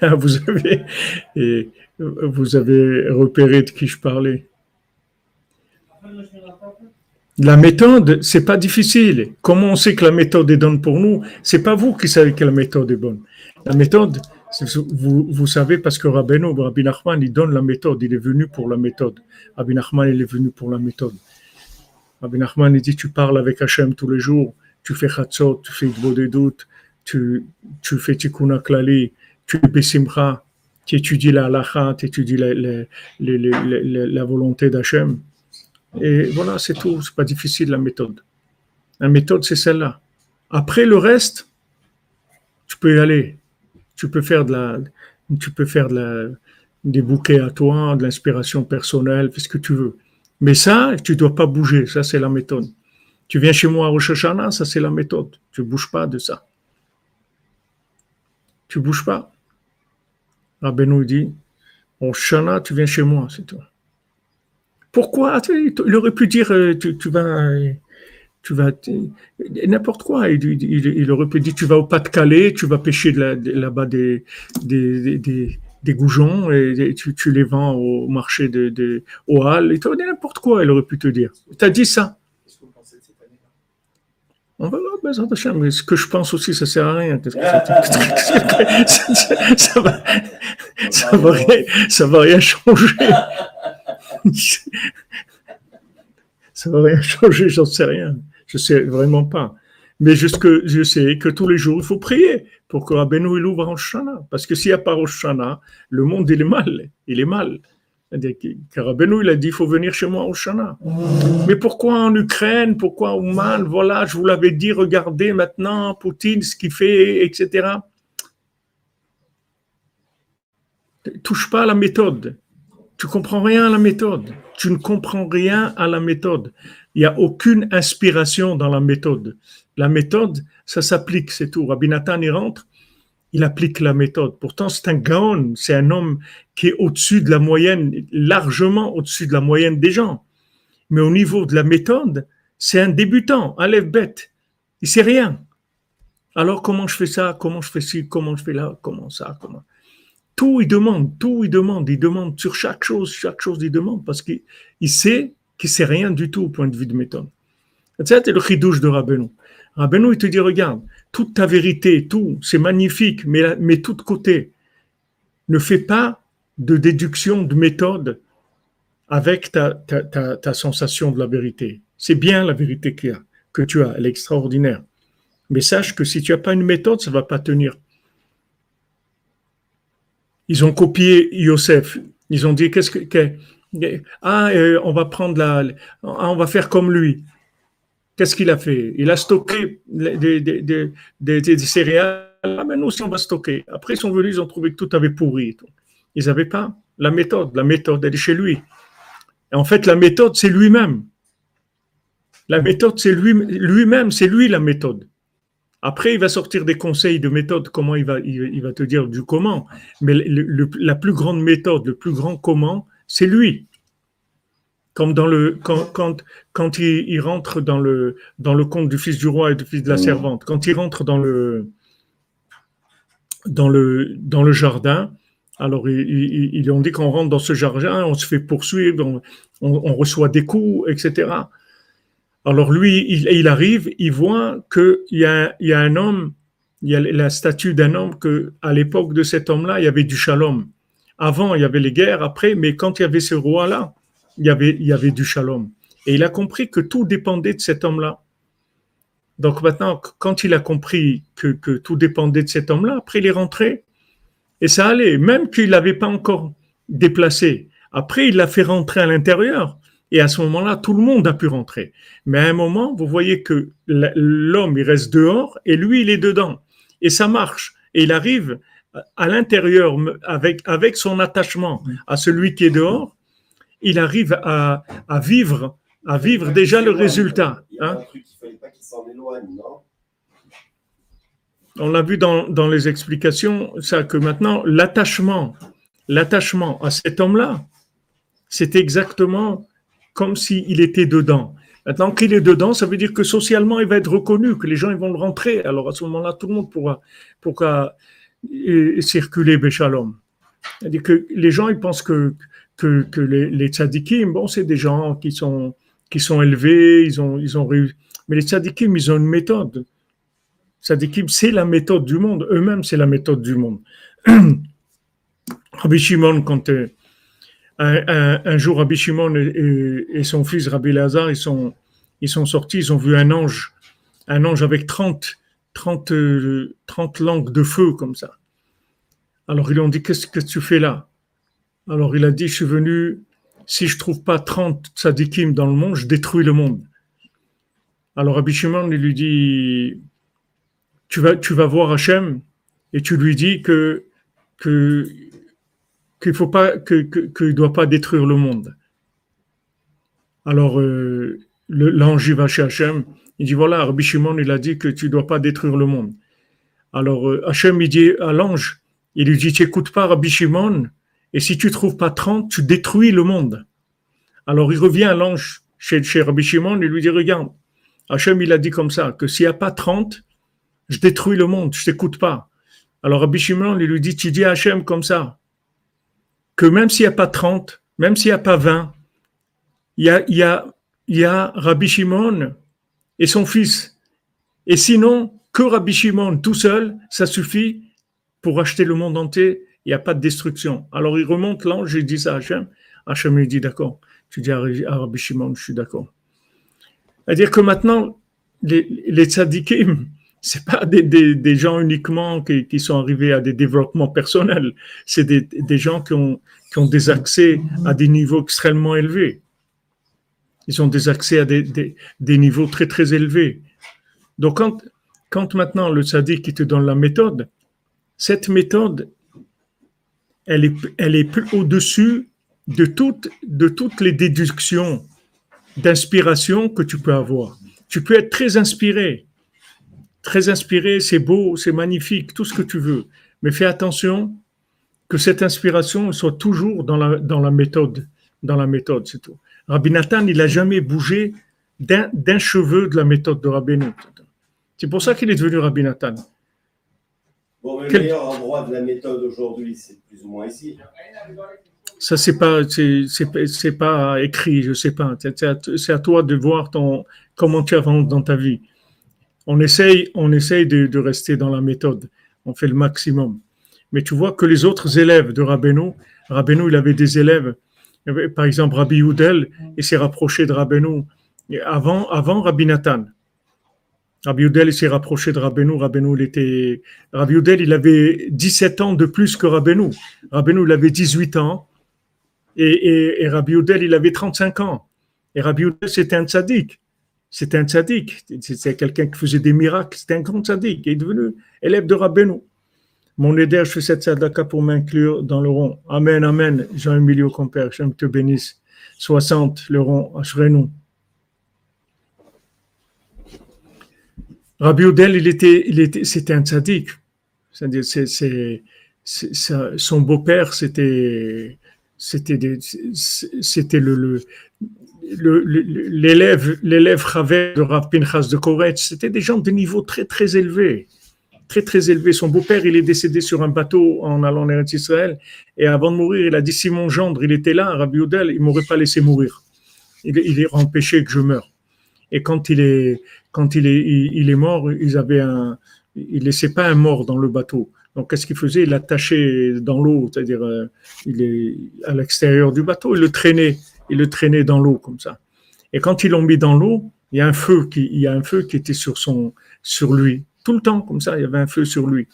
Vous avez, vous avez repéré de qui je parlais. La méthode, c'est pas difficile. Comment on sait que la méthode est bonne pour nous? C'est pas vous qui savez que la méthode est bonne. La méthode, vous, savez parce que Rabbeinu, Rabbi Nachman, il donne la méthode. Il est venu pour la méthode. Rabbi Nachman, il est venu pour la méthode. Rabbi Nachman, il dit, tu parles avec Hachem tous les jours, tu fais Chatzot, tu fais doutes, tu, tu fais Tikkun Klali, tu Bessimcha, tu étudies la halakha, tu étudies la, la, volonté d'Hachem. Et voilà, c'est tout. C'est pas difficile la méthode. La méthode, c'est celle-là. Après le reste, tu peux y aller. Tu peux faire de la, tu peux faire des bouquets à toi, de l'inspiration personnelle, fais ce que tu veux. Mais ça, tu dois pas bouger. Ça, c'est la méthode. Tu viens chez moi à Rosh Hashanah, ça, c'est la méthode. Tu bouges pas de ça. Tu bouges pas. Rabbeinu dit, Rosh Hashanah, tu viens chez moi, c'est tout. Pourquoi? Tu- Il aurait pu dire euh, tu, vas, tu vas n'importe quoi. Il, aurait pu dire tu vas au Pas-de-Calais, tu vas pêcher là-bas des, goujons et tu, les vends au marché de, au Hall. Il n'importe quoi. Il aurait pu te dire. Tu as dit ça. Qu'est-ce que vous pensez de cette année-là On va voir, Bezrat Hashem, mais ce que je pense aussi, ça sert à rien? Qu'est-ce que c'est- ça, ça va, ça va rien, ça va rien changer. Ça va rien changer, j'en sais rien. Je sais vraiment pas. Mais juste que je sais que tous les jours, il faut prier pour que Rabbeinu il ouvre en Shana. Parce que s'il n'y a pas Rosh Shana, le monde, il est mal. Il est mal. Que Rabbeinu, il a dit, il faut venir chez moi au Shana. Mais pourquoi en Ukraine? Pourquoi au mal Voilà, je vous l'avais dit, regardez maintenant Poutine, ce qu'il fait, etc. Touche pas à la méthode. Tu comprends rien à la méthode. Tu ne comprends rien à la méthode. Il n'y a aucune inspiration dans la méthode. La méthode, ça s'applique, c'est tout. Rabbi Nathan, il rentre, il applique la méthode. Pourtant, c'est un gaon, c'est un homme qui est au-dessus de la moyenne, largement au-dessus de la moyenne des gens. Mais au niveau de la méthode, c'est un débutant, un lève bête. Il sait rien. Alors comment je fais ça? Comment je fais ci? Comment je fais là? Comment ça? Comment? Tout il demande, tout il demande, il demande sur chaque chose, chaque chose il demande parce qu'il sait qu'il sait rien du tout au point de vue de méthode. C'est le chidouche de Rabbeinu. Rabbeinu, il te dit, regarde, toute ta vérité, tout, c'est magnifique, mais, tout de côté. Ne fais pas de déduction, de méthode avec ta, sensation de la vérité. C'est bien la vérité que tu as, elle est extraordinaire. Mais sache que si tu n'as pas une méthode, ça ne va pas tenir. Ils ont copié Yosef. Ils ont dit qu'est-ce que, ah euh, on va prendre la on va faire comme lui. Qu'est-ce qu'il a fait? Il a stocké des, des, des, céréales. Ah, mais nous aussi, on va stocker. Après, ils sont venus, ils ont trouvé que tout avait pourri. Ils n'avaient pas la méthode. La méthode, elle est chez lui. En fait, la méthode, c'est lui-même. La méthode, c'est lui, lui-même, c'est lui la méthode. Après, il va sortir des conseils de méthode, comment il va, il, va te dire du comment. Mais la plus grande méthode, le plus grand comment, c'est lui comme dans le quand, quand, quand il, rentre dans le dans le conte du fils du roi et du fils de la mmh. servante, quand il rentre dans le dans le dans le jardin, alors ils, ils, ont dit qu'on rentre dans ce jardin, on se fait poursuivre, on, reçoit des coups, etc. Alors lui, il, il arrive, il voit qu'il y a, il y a un homme, il y a la statue d'un homme que à l'époque de cet homme-là, il y avait du shalom. Avant, il y avait les guerres, après, mais quand il y avait ce roi-là, il y avait, il y avait du shalom. Et il a compris que tout dépendait de cet homme-là. Donc maintenant, quand il a compris que, que tout dépendait de cet homme-là, après il est rentré et ça allait, même qu'il n'avait pas encore déplacé. Après, il l'a fait rentrer à l'intérieur et à ce moment-là, tout le monde a pu rentrer. Mais à un moment, vous voyez que l'homme, il reste dehors et lui, il est dedans. Et ça marche. Et il arrive à l'intérieur avec, avec son attachement à celui qui est dehors il arrive à, vivre, à vivre déjà le résultat. Hein. On l'a vu dans, les explications, ça que maintenant l'attachement, l'attachement à cet homme-là, c'est exactement comme s'il était dedans. Maintenant qu'il est dedans, ça veut dire que socialement, il va être reconnu, que les gens ils vont le rentrer. Alors à ce moment-là, tout le monde pourra, pourra euh, circuler Béchalom. C'est-à-dire que les gens, ils pensent que que, les, les tzadikim, bon, c'est des gens qui sont, qui sont élevés, ils ont, ils ont réussi. Mais les tzadikim, ils ont une méthode. Tzadikim, c'est la méthode du monde. Eux-mêmes, c'est la méthode du monde. Rabbi Shimon, quand euh, un, jour Rabbi Shimon et, son fils Rabbi Lazar, ils sont, ils sont sortis, ils ont vu un ange, un ange avec 30, 30, 30 langues de feu comme ça. Alors ils lui ont dit, qu'est-ce que tu fais là? Alors il a dit, je suis venu, si je trouve pas 30 tzadikim dans le monde, je détruis le monde. Alors Rabbi Shimon, il lui dit, tu vas, voir Hachem et tu lui dis que, que, qu'il faut pas, que, doit pas détruire le monde. Alors, euh, l'ange va chez Hachem, il dit, voilà, Rabbi Shimon, il a dit que tu dois pas détruire le monde. Alors, euh, Hachem, il dit à l'ange, il lui dit, tu écoutes pas Rabbi Shimon, et si tu trouves pas 30, tu détruis le monde. Alors il revient à l'ange chez, Rabbi Shimon et lui dit, regarde, Hachem il a dit comme ça, que s'il n'y a pas 30, je détruis le monde, je t'écoute pas. Alors Rabbi Shimon lui dit, tu dis à Hachem comme ça, que même s'il n'y a pas 30, même s'il n'y a pas 20, il y a, y a Rabbi Shimon et son fils. Et sinon, que Rabbi Shimon tout seul, ça suffit pour acheter le monde entier il n'y a pas de destruction. Alors il remonte l'ange, il dit ça à Hachem. Hachem lui dit d'accord. Tu dis à Rabbi Shimon, je suis d'accord. C'est-à-dire que maintenant, les, les tzadikim, c'est pas des, gens uniquement qui, sont arrivés à des développements personnels, c'est des, gens qui ont, des accès à des niveaux extrêmement élevés. Ils ont des accès à des, niveaux très très élevés. Donc quand, maintenant le tzadik qui te donne la méthode, cette méthode, elle est, elle est au-dessus de toutes, de toutes les déductions d'inspiration que tu peux avoir. Tu peux être très inspiré. Très inspiré, c'est beau, c'est magnifique, tout ce que tu veux. Mais fais attention que cette inspiration soit toujours dans la, dans la méthode. Dans la méthode, c'est tout. Rabbi Nathan, il n'a jamais bougé d'un cheveu de la méthode de Rabbi C'est pour ça qu'il est devenu Rabbi Nathan. Bon, mais Quel- le meilleur endroit de la méthode aujourd'hui, c'est plus ou moins ici. Ça, c'est pas, c'est, c'est, pas- écrit, je sais pas. C'est, à, toi de voir ton, comment tu avances dans ta vie. On essaye, on essaye de, de rester dans la méthode. On fait le maximum. Mais tu vois que les autres élèves de Rabbeinu, Rabbeinu, il avait des élèves. Par exemple, Rabbi Youdel, il s'est rapproché de Rabbeinu avant, avant Rabbi Nathan. Rabbi Youdel, il s'est rapproché de Rabbeinu. Rabbeinu, il était, Rabbi Youdel, il avait 17 ans de plus que Rabbeinu. Rabbeinu, il avait 18 ans. Et, et, Rabbi Youdel, il avait 35 ans. Et Rabbi Youdel, c'était un tzaddik. C'était un tzaddik. C'était quelqu'un qui faisait des miracles. C'était un grand tzaddik. Il est devenu élève de Rabbeinu. Mon aider, je fais cette sadaka pour m'inclure dans le rond. Amen, amen. Jean-Emilio Compère, j'aime te bénisse. 60, le rond. Rabbi Youdel, il était, il était, c'était un tzaddik. Son beau-père, c'était, c'était, c'était le, l'élève, l'élève de Rav Pinchas de Koretz. C'était des gens de niveau très, très élevé. Très, très élevé. Son beau-père, il est décédé sur un bateau en allant en Israël. Et avant de mourir, il a dit, si mon gendre, il était là, Rabbi Youdel, il m'aurait pas laissé mourir. Il, il est empêché que je meure. Et quand il est, quand il est, il, il est mort, ils avaient un, il laissait pas un mort dans le bateau. Donc, qu'est-ce qu'il faisait? Il l'attachait dans l'eau, c'est-à-dire, euh, il est à l'extérieur du bateau, il le traînait, il le traînait dans l'eau comme ça. Et quand ils l'ont mis dans l'eau, il y a un feu qui, il y a un feu qui était sur son, sur lui, tout le temps comme ça, il y avait un feu sur lui.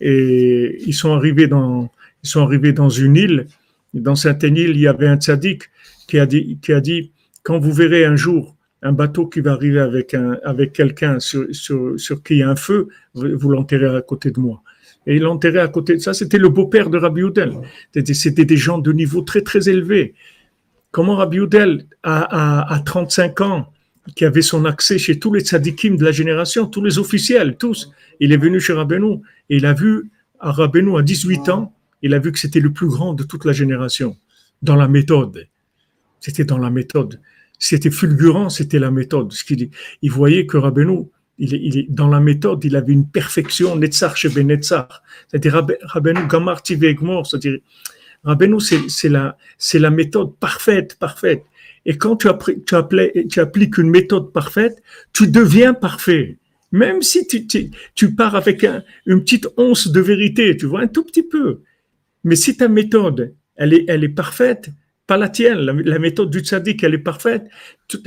Et ils sont arrivés dans, ils sont arrivés dans une île. Dans certaine île, il y avait un tzaddik qui a dit, qui a dit, quand vous verrez un jour un bateau qui va arriver avec avec quelqu'un sur, sur, sur qui il y a un feu, vous, l'enterrez à côté de moi. Et il l'enterrait à côté de ça. C'était le beau-père de Rabbi Houdel. C'était, c'était des gens de niveau très, très élevé. Comment Rabbi Houdel, à, à, à 35 ans, qui avait son accès chez tous les tzadikim de la génération, tous les officiels, tous, il est venu chez Rabbeinu et il a vu à Rabbeinu à 18 ans, il a vu que c'était le plus grand de toute la génération, dans la méthode. C'était dans la méthode. C'était fulgurant, c'était la méthode. Ce qu'il, il voyait que Rabbeinu, il, dans la méthode, il avait une perfection, Netzar chez Netzar. C'est-à-dire Rabbe- Rabbeinu Gamar Tivegmor, c'est-à-dire Rabbeinu, c'est, la, méthode parfaite, parfaite. Et quand tu, tu, tu appliques une méthode parfaite, tu deviens parfait. Même si tu, tu, pars avec un- une petite once de vérité, tu vois, un tout petit peu. Mais si ta méthode, elle est parfaite, pas la tienne, la, méthode du tzaddik, elle est parfaite,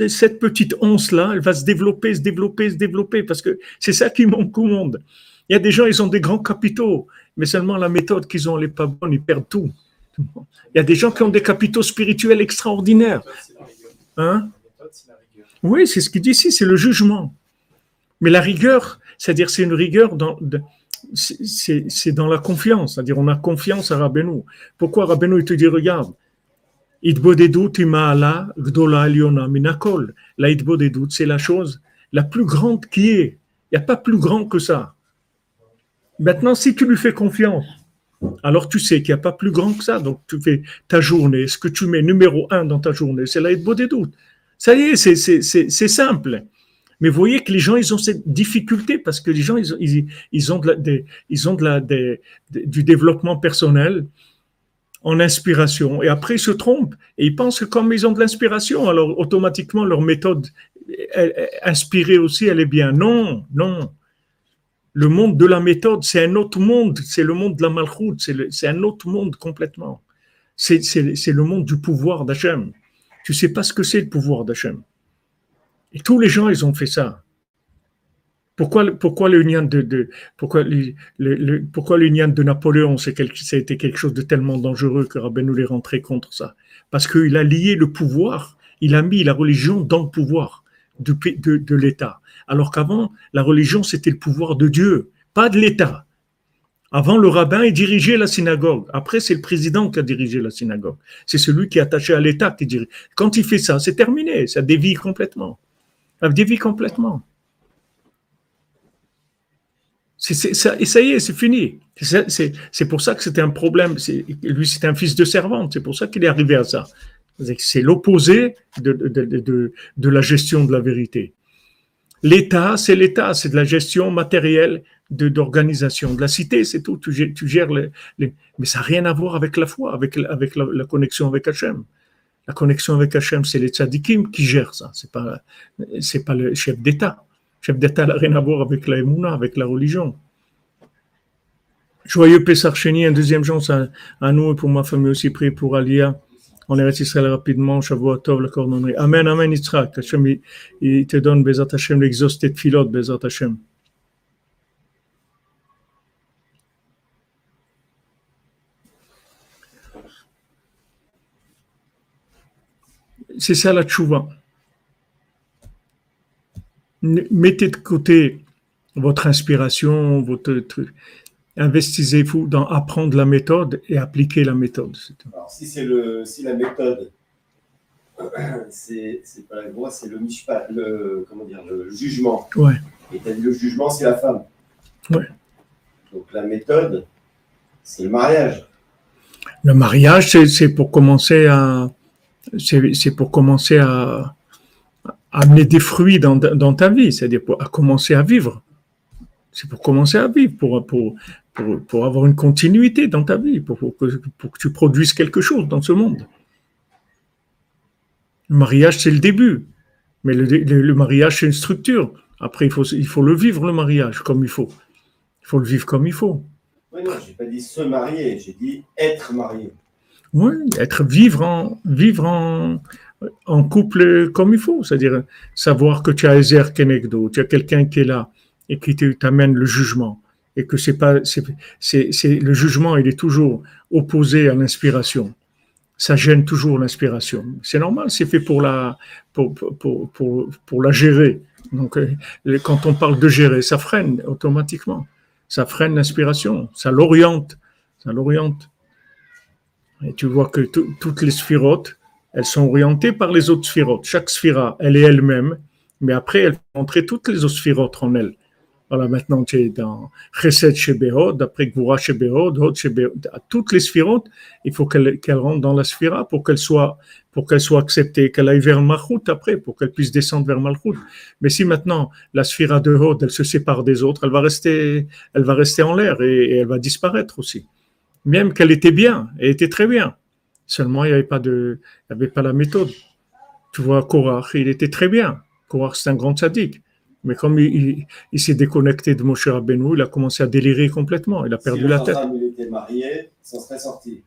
cette petite once-là, elle va se développer, se développer, se développer, parce que c'est ça qui manque au monde. Il y a des gens, ils ont des grands capitaux, mais seulement la méthode qu'ils ont, elle n'est pas bonne, ils perdent tout. Il y a des gens qui ont des capitaux spirituels extraordinaires. Hein? Oui, c'est ce qu'il dit ici, c'est le jugement. Mais la rigueur, c'est-à-dire c'est une rigueur dans, c'est dans la confiance, c'est-à-dire on a confiance à Rabbeinu. Pourquoi Rabbeinu il te dit regarde, La itbodedut, c'est la chose la plus grande qui est. Il n'y a pas plus grand que ça. Maintenant, si tu lui fais confiance, alors tu sais qu'il n'y a pas plus grand que ça. Donc tu fais ta journée, ce que tu mets numéro un dans ta journée, c'est la itbodedut. Ça y est, c'est- simple. Mais vous voyez que les gens, ils ont cette difficulté parce que les gens, ils ils, ils ont, de la- ils ont de la, du développement personnel en inspiration. Et après, ils se trompent et ils pensent que comme ils ont de l'inspiration, alors automatiquement, leur méthode inspirée aussi, elle est bien. Non, non. Le monde de la méthode, c'est un autre monde. C'est le monde de la malchoute. C'est un autre monde complètement. C'est le monde du pouvoir d'Hachem. Tu sais pas ce que c'est le pouvoir d'Hachem. Et tous les gens, ils ont fait ça. Pourquoi, l'union de, Napoléon, c'est ça a été quelque chose de tellement dangereux que Rabbeinu est rentré contre ça. Parce qu'il a lié le pouvoir, il a mis la religion dans le pouvoir de, l'État. Alors qu'avant, la religion, c'était le pouvoir de Dieu, pas de l'État. Avant, le rabbin, dirigeait la synagogue. Après, c'est le président qui a dirigé la synagogue. C'est celui qui est attaché à l'État qui dirige. Quand il fait ça, c'est terminé. Ça dévie complètement. Ça dévie complètement. C'est, c'est- et ça y est, c'est fini. C'est, c'est- c'est pour ça que c'était un problème. C'est- lui, c'était un fils de servante. C'est pour ça qu'il est arrivé à ça. C'est- C'est l'opposé de, la gestion de la vérité. L'État, c'est l'État, c'est de la gestion matérielle d'organisation. De la cité, c'est tout. Tu gères, les, Mais ça n'a rien à voir avec la foi, avec, la- connexion avec Hachem. La connexion avec Hachem, c'est les tzadikim qui gèrent ça. C'est pas, c'est pas le chef d'État. Chef d'État n'a rien à voir avec la Emouna, avec la religion. Joyeux Pessar Chéni, un deuxième chance à, à nous et pour ma famille aussi, priez pour Alia. On est Israël rapidement, Shavuot Tov, la cordonnerie. Amen, Amen, Yitzhak. Hachem, il, te donne, Bezat Hachem, l'exauce tes filotes, Bezat Hachem. C'est ça la tchouva. Mettez de côté votre inspiration, votre truc. Investissez-vous dans apprendre la méthode et appliquer la méthode. Alors, si c'est le, si la méthode, c'est, c'est pas la loi, c'est le comment dire, le jugement. Ouais. Et t'as dit le jugement, c'est la femme. Ouais. Donc la méthode, c'est le mariage. Le mariage, c'est- c'est pour commencer à, c'est c'est pour commencer à amener des fruits dans, dans ta vie, c'est-à-dire pour, à commencer à vivre. C'est pour commencer à vivre, pour, pour, pour, pour avoir une continuité dans ta vie, pour, pour que, pour que tu produises quelque chose dans ce monde. Le mariage, c'est le début, mais le, le- le mariage, c'est une structure. Après, il faut, il faut le vivre, le mariage, comme il faut. Il faut le vivre comme il faut. Oui, non, j'ai pas dit se marier, j'ai dit être marié. Oui, être vivre en vivre en, en couple comme il faut, c'est-à-dire savoir que tu as Ezer Kenegdo, tu as quelqu'un qui est là et qui t'amène le jugement et que c'est pas c'est le jugement il est toujours opposé à l'inspiration. Ça gêne toujours l'inspiration. C'est normal, c'est fait pour la pour pour pour pour la gérer. Donc euh, quand on parle de gérer, ça freine automatiquement. Ça freine l'inspiration, ça l'oriente, ça l'oriente. Et tu vois que tout- toutes les sphirotes, elles sont orientées par les autres sphirotes. Chaque sphira, elle est elle-même, mais après, elle fait entrer toutes les autres sphirotes en elle. Voilà, maintenant, tu es dans Chesed chez Behod, après Gvura chez Behod, Hod chez Behod. Toutes les sphirotes, il faut qu'elles qu'elles rentrent dans la sphira pour qu'elles soient, pour qu'elles soient acceptées, qu'elles aillent vers Malchut après, pour qu'elles puissent descendre vers Malchut. Mais si maintenant, la sphira de Hod, elle se sépare des autres, elle va rester, elle va rester en l'air et- et elle va disparaître aussi même qu'elle était bien, elle était très bien. Seulement, il n'y avait pas de, il y avait pas la méthode. Tu vois, Korach, il était très bien. Korach, c'est un grand sadique. Mais comme il, il- il s'est déconnecté de Moshe Rabbeinu, il a commencé à délirer complètement. Il a perdu si la tête. Il était marié, ça serait sorti.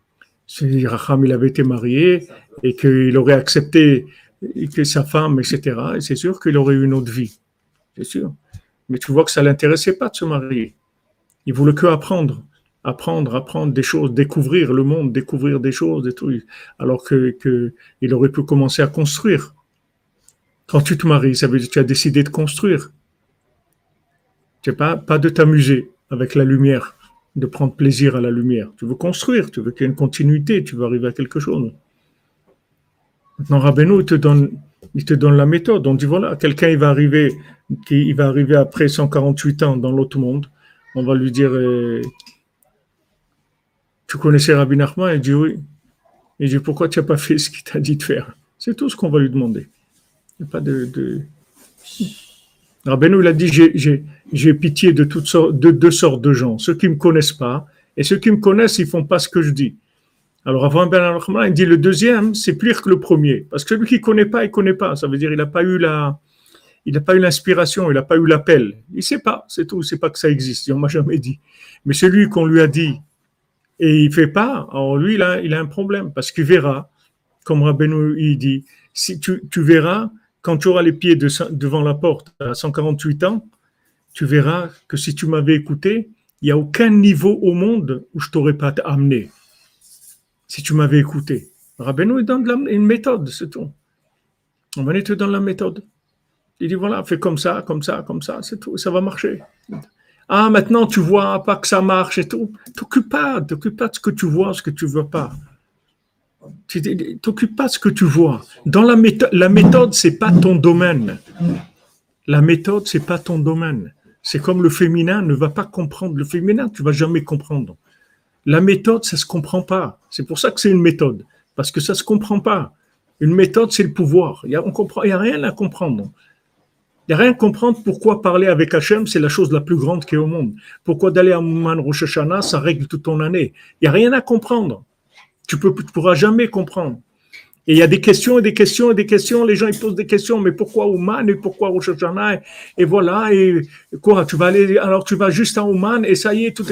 Si Racham, il avait été marié et qu'il aurait accepté que sa femme, etc., et c'est sûr qu'il aurait eu une autre vie. C'est sûr. Mais tu vois que ça l'intéressait pas de se marier. Il voulait que apprendre. Apprendre, apprendre des choses, découvrir le monde, découvrir des choses et tout. Alors que, il aurait pu commencer à construire. Quand tu te maries, ça veut dire que tu as décidé de construire. C'est pas, pas de t'amuser avec la lumière, de prendre plaisir à la lumière. Tu veux construire, tu veux qu'il y ait une continuité, tu veux arriver à quelque chose. Maintenant, Rabbeinu, il te donne, il te donne la méthode. On dit voilà, quelqu'un il va arriver, il va arriver après 148 ans dans l'autre monde. On va lui dire, euh, tu connaissais Rabbi Nachman Il dit oui. Il dit pourquoi tu n'as pas fait ce qu'il t'a dit de faire? C'est tout ce qu'on va lui demander. Il n'y a pas de. de... Rabbeinu, il a dit j'ai- pitié de toutes de deux sortes de gens, ceux qui me connaissent pas et ceux qui me connaissent, ils font pas ce que je dis. Alors avant Ben al il dit le deuxième, c'est pire que le premier, parce que celui qui connaît pas, il connaît pas. Ça veut dire il n'a pas eu l'inspiration, il n'a pas eu l'appel. Il sait pas, c'est tout. Sait pas que ça existe. On m'a jamais dit. Mais celui qu'on lui a dit et il fait pas, alors lui il a, un problème parce qu'il verra, comme Rabbeinu il dit, si tu, verras quand tu auras les pieds de- devant la porte à 148 ans, tu verras que si tu m'avais écouté, il n'y a aucun niveau au monde où je t'aurais pas amené. Si tu m'avais écouté. Rabbeinu, il donne une méthode, c'est tout. On va te donne la méthode. Il dit voilà, fais comme ça, comme ça, comme ça, c'est tout, ça va marcher. Ah, maintenant tu vois pas que ça marche et tout. T'occupe pas, t'occupe pas de ce que tu vois, ce que tu veux pas. T'occupes pas de ce que tu vois. Dans la méthode, la méthode, c'est pas ton domaine. La méthode, c'est pas ton domaine. C'est comme le féminin ne va pas comprendre. Le féminin, tu vas jamais comprendre. La méthode, ça se comprend pas. C'est pour ça que c'est une méthode. Parce que ça se comprend pas. Une méthode, c'est le pouvoir. Il il y a rien à comprendre. A rien à comprendre pourquoi parler avec Hachem, c'est la chose la plus grande qui est au monde. Pourquoi d'aller à Mouman Rosh Hashanah, ça règle toute ton année. Il n'y a rien à comprendre. Tu ne pourras jamais comprendre. Et il y a des questions et des questions et des questions. Les gens ils posent des questions, mais pourquoi Ouman et pourquoi Rosh Hashanah et, voilà et quoi Tu vas aller alors tu vas juste à Ouman et ça y est. Tout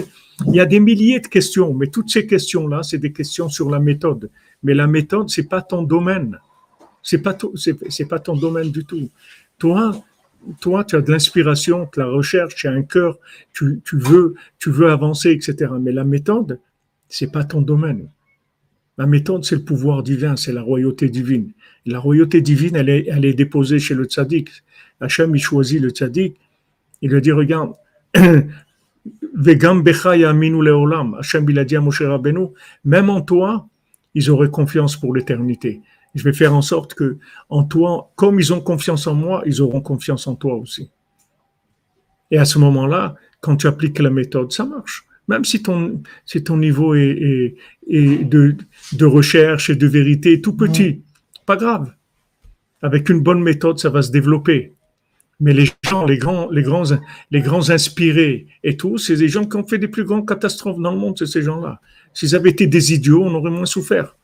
Il y a des milliers de questions, mais toutes ces questions là, c'est des questions sur la méthode. Mais la méthode, c'est pas ton domaine. C'est pas c'est pas ton domaine du tout. Toi, toi, tu as de l'inspiration, de la recherche, tu as un cœur, tu, tu, veux, tu veux avancer, etc. Mais la méthode, c'est pas ton domaine. La méthode, c'est le pouvoir divin, c'est la royauté divine. La royauté divine, elle est, elle est déposée chez le tzaddik. Hachem, il choisit le tzaddik. Il lui dit, regarde, Vegam. Hachem, il a dit à Moshe Rabbeinu, même en toi, ils auraient confiance pour l'éternité. Je vais faire en sorte que, en toi, comme ils ont confiance en moi, ils auront confiance en toi aussi. Et à ce moment-là, quand tu appliques la méthode, ça marche. Même si ton, si ton niveau est, de, de, recherche et de vérité est tout petit, pas grave. Avec une bonne méthode, ça va se développer. Mais les gens, les grands, les grands, les grands inspirés et tout, c'est des gens qui ont fait des plus grandes catastrophes dans le monde, c'est ces gens-là. S'ils avaient été des idiots, on aurait moins souffert.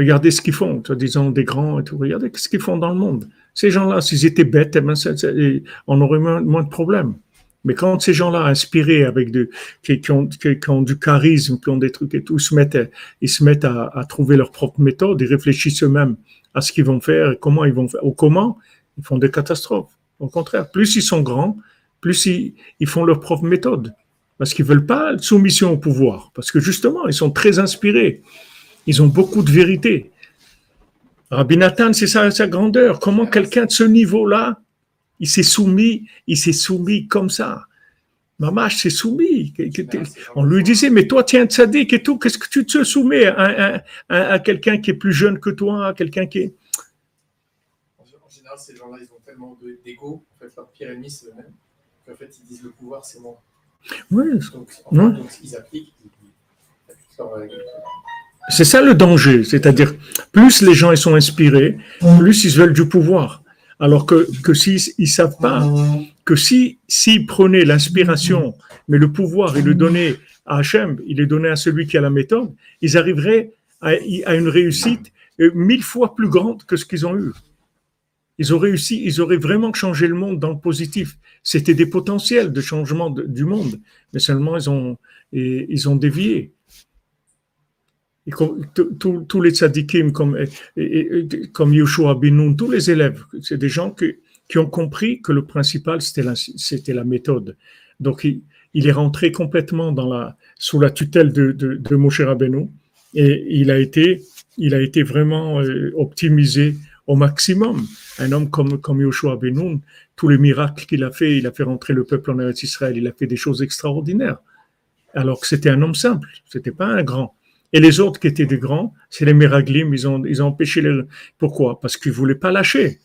Regardez ce qu'ils font, disons des grands et tout. Regardez ce qu'ils font dans le monde. Ces gens-là, s'ils étaient bêtes, eh ben, on aurait moins de problèmes. Mais quand ces gens-là, inspirés avec de, qui, ont, qui, ont, du charisme, qui ont des trucs et tout, se mettent, ils se mettent à, trouver leur propre méthode, ils réfléchissent eux-mêmes à ce qu'ils vont faire, et comment ils vont faire, ou comment, ils font des catastrophes. Au contraire, plus ils sont grands, plus ils, ils font leur propre méthode. Parce qu'ils veulent pas soumission au pouvoir. Parce que justement, ils sont très inspirés. Ils ont beaucoup de vérité. Rabbi Nathan, c'est ça sa grandeur. Comment quelqu'un de ce niveau-là il s'est soumis, il s'est soumis comme ça? Mamash s'est soumis. On lui disait, mais toi, un tzaddik et tout, qu'est-ce que tu te soumets à, quelqu'un qui est plus jeune que toi, à quelqu'un qui est. En général, ces gens-là, ils ont tellement d'ego, en fait, leur pire ennemi, c'est le même, qu'en fait, ils disent le pouvoir, c'est moi. Oui. Donc, en donc ils appliquent, ils appliquent leur C'est ça le danger, c'est-à-dire, plus les gens ils sont inspirés, plus ils veulent du pouvoir. Alors que, s'ils ne savent pas que si s'ils prenaient l'inspiration, mais le pouvoir, ils le donnaient à Hachem, ils le donnaient à celui qui a la méthode, ils arriveraient à, une réussite euh, mille fois plus grande que ce qu'ils ont eu. Ils auraient réussi, ils auraient vraiment changé le monde dans le positif. C'était des potentiels de changement du monde, mais seulement ils ont, ils ont dévié tous les tzadikim comme, comme Yoshua Binoun, tous les élèves, c'est des gens qui ont compris que le principal, c'était la, méthode. Donc, il, est rentré complètement sous la tutelle de, de, de Moshe Rabbeinu et il a été, il a été vraiment euh, optimisé au maximum. Un homme comme, comme Yoshua Benoun, tous les miracles qu'il a fait, il a fait rentrer le peuple en Eretz Israël, il a fait des choses extraordinaires. Alors que c'était un homme simple, c'était pas un grand. Et les autres qui étaient des grands, c'est les Meraglim, ils ont, ils ont empêché les... Pourquoi? Parce qu'ils ne voulaient pas lâcher.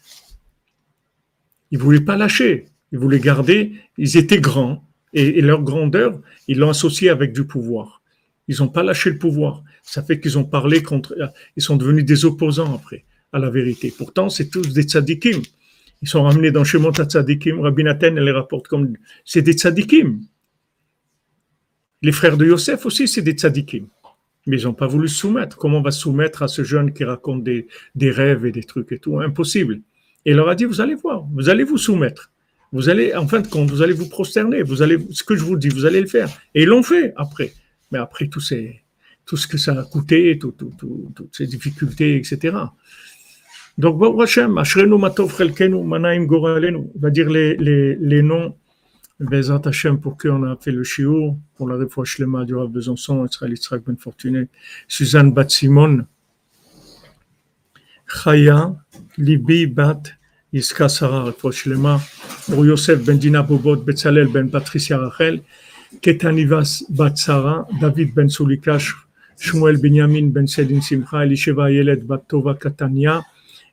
Ils ne voulaient pas lâcher. Ils voulaient garder, ils étaient grands. Et, leur grandeur, ils l'ont associé avec du pouvoir. Ils n'ont pas lâché le pouvoir. Ça fait qu'ils ont parlé contre... Ils sont devenus des opposants après à la vérité. Pourtant, c'est tous des tzadikim. Ils sont ramenés dans Shemot tzadikim. Rabbi Nathan les rapporte comme... C'est des tzadikim. Les frères de Yosef aussi, c'est des tzadikim. Mais ils n'ont pas voulu soumettre. Comment on va soumettre à ce jeune qui raconte des, rêves et des trucs et tout? Impossible. Et il leur a dit, vous allez voir, vous allez vous soumettre. Vous allez, en fin de compte, vous allez vous prosterner. Vous allez, ce que je vous dis, vous allez le faire. Et ils l'ont fait après. Mais après, tout, ces, tout ce que ça a coûté, tout, tout, toutes ces difficultés, etc. Donc, bon, Hashem, Ashrenu Matov Manaim Goralenu, va dire les, les, les noms Bezat Hashem, pour qui on a fait le shiur, pour la réfouche Shlema du Rav Besançon, Israël Yitzhak Ben Fortuné, Suzanne Bat Simon, Chaya, Libi Bat, Yiska Sarah, réfouche Shlema, pour Yosef Ben Dina Bobot, Betzalel Ben Patricia Rachel, Ketanivas Bat Sarah, David Ben Sulikash, Shmuel Benyamin Ben Sedin Simcha, Elisheva Yelet Bat Tova Katania,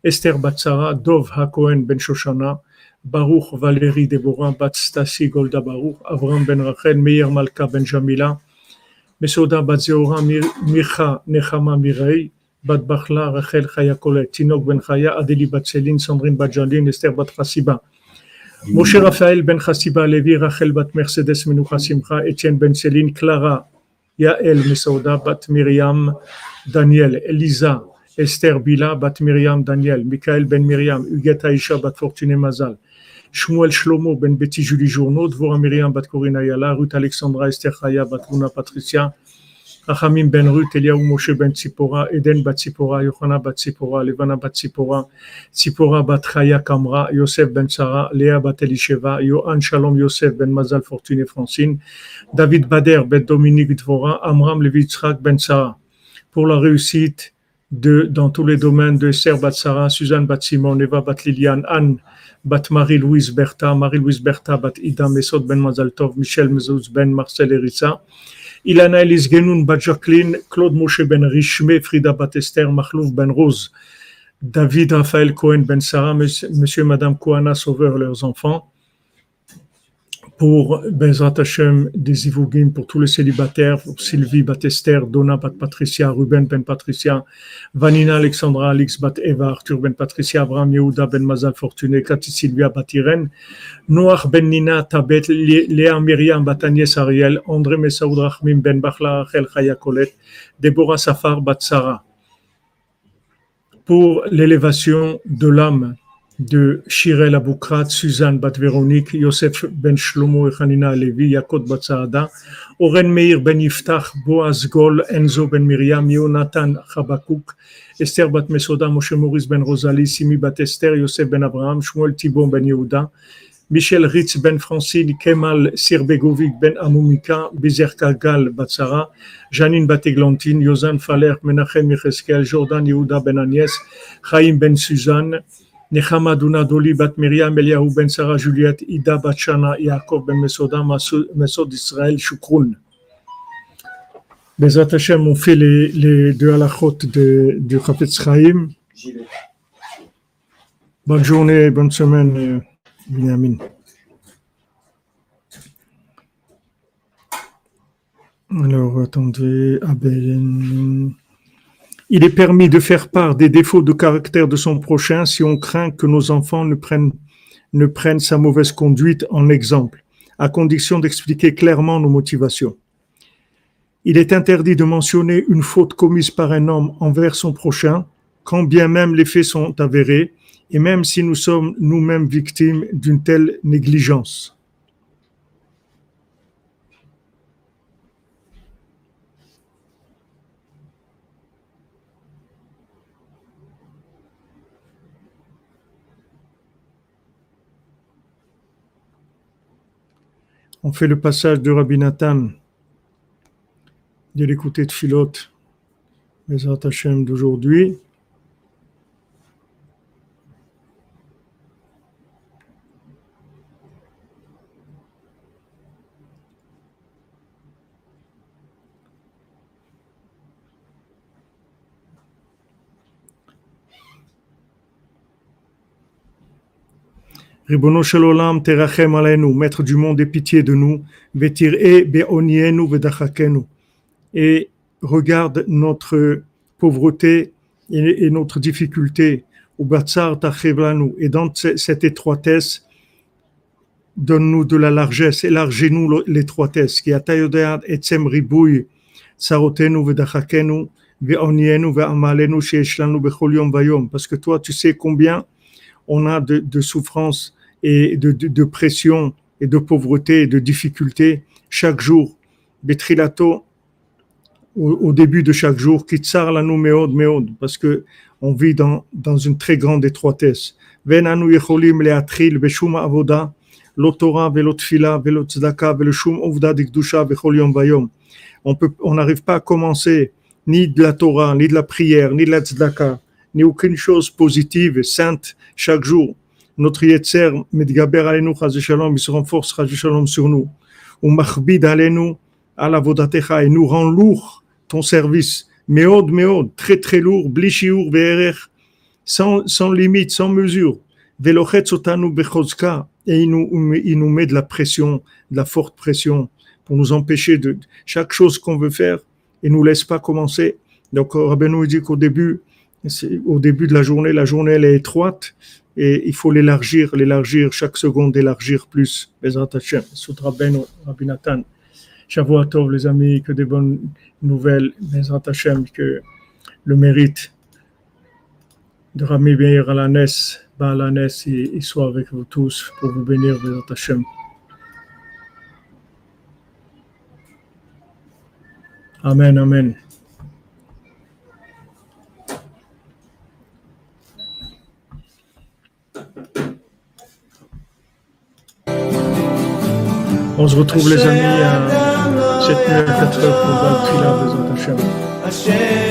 Esther Bat Sarah, Dov HaKohen Ben Shoshana, Baruch, Valérie, Déborah, Bat, Stassi, Golda Baruch, Avram Ben Rachel, Meir Malka Ben Jamila, Mesoda Bat Micha, Nechama Mirei, Bat Bachla, Rachel Chayakolet, Tinok Ben Chaya, Adélie Bat Sandrine Badjaline, Esther Bat Chassiba. Moshe Raphaël Ben Chassiba, Levi Rachel Bat Mercedes, Menoucha Simcha, Etienne Ben Céline, Clara, Yael, Mesoda Bat Miriam, Daniel, Elisa, Esther Bila, Bat Miriam, Daniel, Michael Ben Miriam, Huguette Aisha, Bat Fortuné Mazal, Shmuel Shlomo Ben Betty Julie Journaud, Dvora Miriam Bat Corina Yala, Ruth Alexandra Esther Chaya Batruna Patricia, Rachamim Ben Ruth, Eliaou Moshe Ben Tzipora, Eden Bat Tzipora, Yohana Bat Tzipora, Levana Bat Tzipora, Tzipora Bat Chaya Kamra, Yosef Ben Sarah, Léa Bat Elisheva, Yohan Shalom Yosef Ben Mazal Fortune Francine, David Bader Ben Dominique Dvora, Amram Levitzrak Ben Sarah. Pour la réussite de, dans tous les domaines de Esther Bat Sarah, Suzanne Bat Simon, Eva Bat Liliane, Anne, Bat Marie-Louise Bertha, Marie-Louise Bertha Bat Ida Mesod Ben Mazaltov, Michel Mezouz Ben Marcel Erissa, Ilana Elise Genoun Bat Jacqueline, Claude Moshe Ben Richme, Frida Bat Esther, Mahlouf Ben Rose, David Raphaël Cohen Ben Sarah, Monsieur Madame Kouana Sauveur, leurs enfants, pour Bezrat Hashem des pour tous les célibataires, pour Sylvie Batester, Donna Bat Patricia, Ruben Ben Patricia, Vanina Alexandra, Alix Bat Eva, Arthur Ben Patricia, Abraham Yehuda Ben Mazal Fortuné, Cathy Sylvia Bat Irène, Noach Ben Nina Tabet, Lé- Léa Myriam Bat Agnès Ariel, André Messaoud Rahmim Ben Bachla Rachel Chaya Colette, Safar Bat Sarah. Pour l'élévation de l'âme de Shirel Aboukrat, Suzanne Bat Véronique, Yosef Ben Shlomo et Hanina Levi, Yakot Bat Saada, Oren Meir Ben Yiftach, Boaz Gol, Enzo Ben Miriam, Yonatan Chabakouk, Esther Bat Mesoda, Moshe Maurice Ben Rosalie, Simi Bat Esther, Yosef Ben Abraham, Shmuel Thibon Ben Yehuda, Michel Ritz Ben Francine, Kemal Sirbegovic Ben Amoumika, Bizer Kagal Bat Sarah, Janine Bat Eglantine, Yozan Faler, Menachem Yecheskel, Jordan Yehuda Ben Agnès, Chaim Ben Suzanne, Nechama Dunadoli Bat Miriam Ben Sarah Juliette Ida Bat Shana Yaakov Ben Mesoda Mesod Israël Shukroun. Bezat Hashem, on fait les, les deux halachot de, du Chafetz Chaim. Bonne journée, bonne semaine, euh, Binyamin. Alors, attendez, Abel. Il est permis de faire part des défauts de caractère de son prochain si on craint que nos enfants ne prennent, ne prennent sa mauvaise conduite en exemple, à condition d'expliquer clairement nos motivations. Il est interdit de mentionner une faute commise par un homme envers son prochain, quand bien même les faits sont avérés, et même si nous sommes nous-mêmes victimes d'une telle négligence. On fait le passage de Rabbi Nathan, de l'écouter de Philote, les Hashem d'aujourd'hui. Ribono shel olam terachem aleinu, maître du monde, aie pitié de nous, vetir'e be'onienu vedachakenu, et regarde notre pauvreté et, et notre difficulté, ou batsar tachevlanu, et dans ce- cette étroitesse, donne-nous de la largesse, élargis-nous l'étroitesse, qui atayodea etzem ribouy, sarotenu vedachakenu, ve'onienu ve'amalenu sheyesh lanu bechol yom vayom, parce que toi, tu sais combien on a de, de souffrance et de, de, de pression et de pauvreté et de difficultés chaque jour. Betrilato, au, au début de chaque jour, kitsar lanu meod meod, parce que on vit dans, dans une très grande étroitesse. Beshum avoda, lo Torah velo tfila velo tzedaka velo shum ovda dikdusha bechol yom vayom. On peut, on n'arrive pas à commencer ni de la Torah, ni de la prière, ni de la tzedaka, ni aucune chose positive et sainte chaque jour. Notre Yetzer, Medgaber Alenu, Shalom, il se renforce, Shalom, sur nous. Ou Machbid Alenu, Ala Vodatecha, et nous rend lourd ton service. Meod, meod, très très lourd, sans, sans limite, sans mesure. Velochet Sotanu et il nous, il nous met de la pression, de la forte pression, pour nous empêcher de chaque chose qu'on veut faire, et nous laisse pas commencer. Donc, Rabbeinu dit qu'au début, au début de la journée, la journée est étroite et il faut l'élargir, l'élargir, chaque seconde élargir plus. Bezrat Hashem, Sut Rabbeinu, Rabbi Nathan. Shavua Tov, les amis, que des bonnes nouvelles, Bezrat Hashem, que le mérite de Rami Meir à la Nes, à la Nes, il, soit avec vous tous pour vous bénir, Bezrat Hashem. Amen, Amen. On se retrouve les amis à 7h à 4h pour un prix là, Hashem.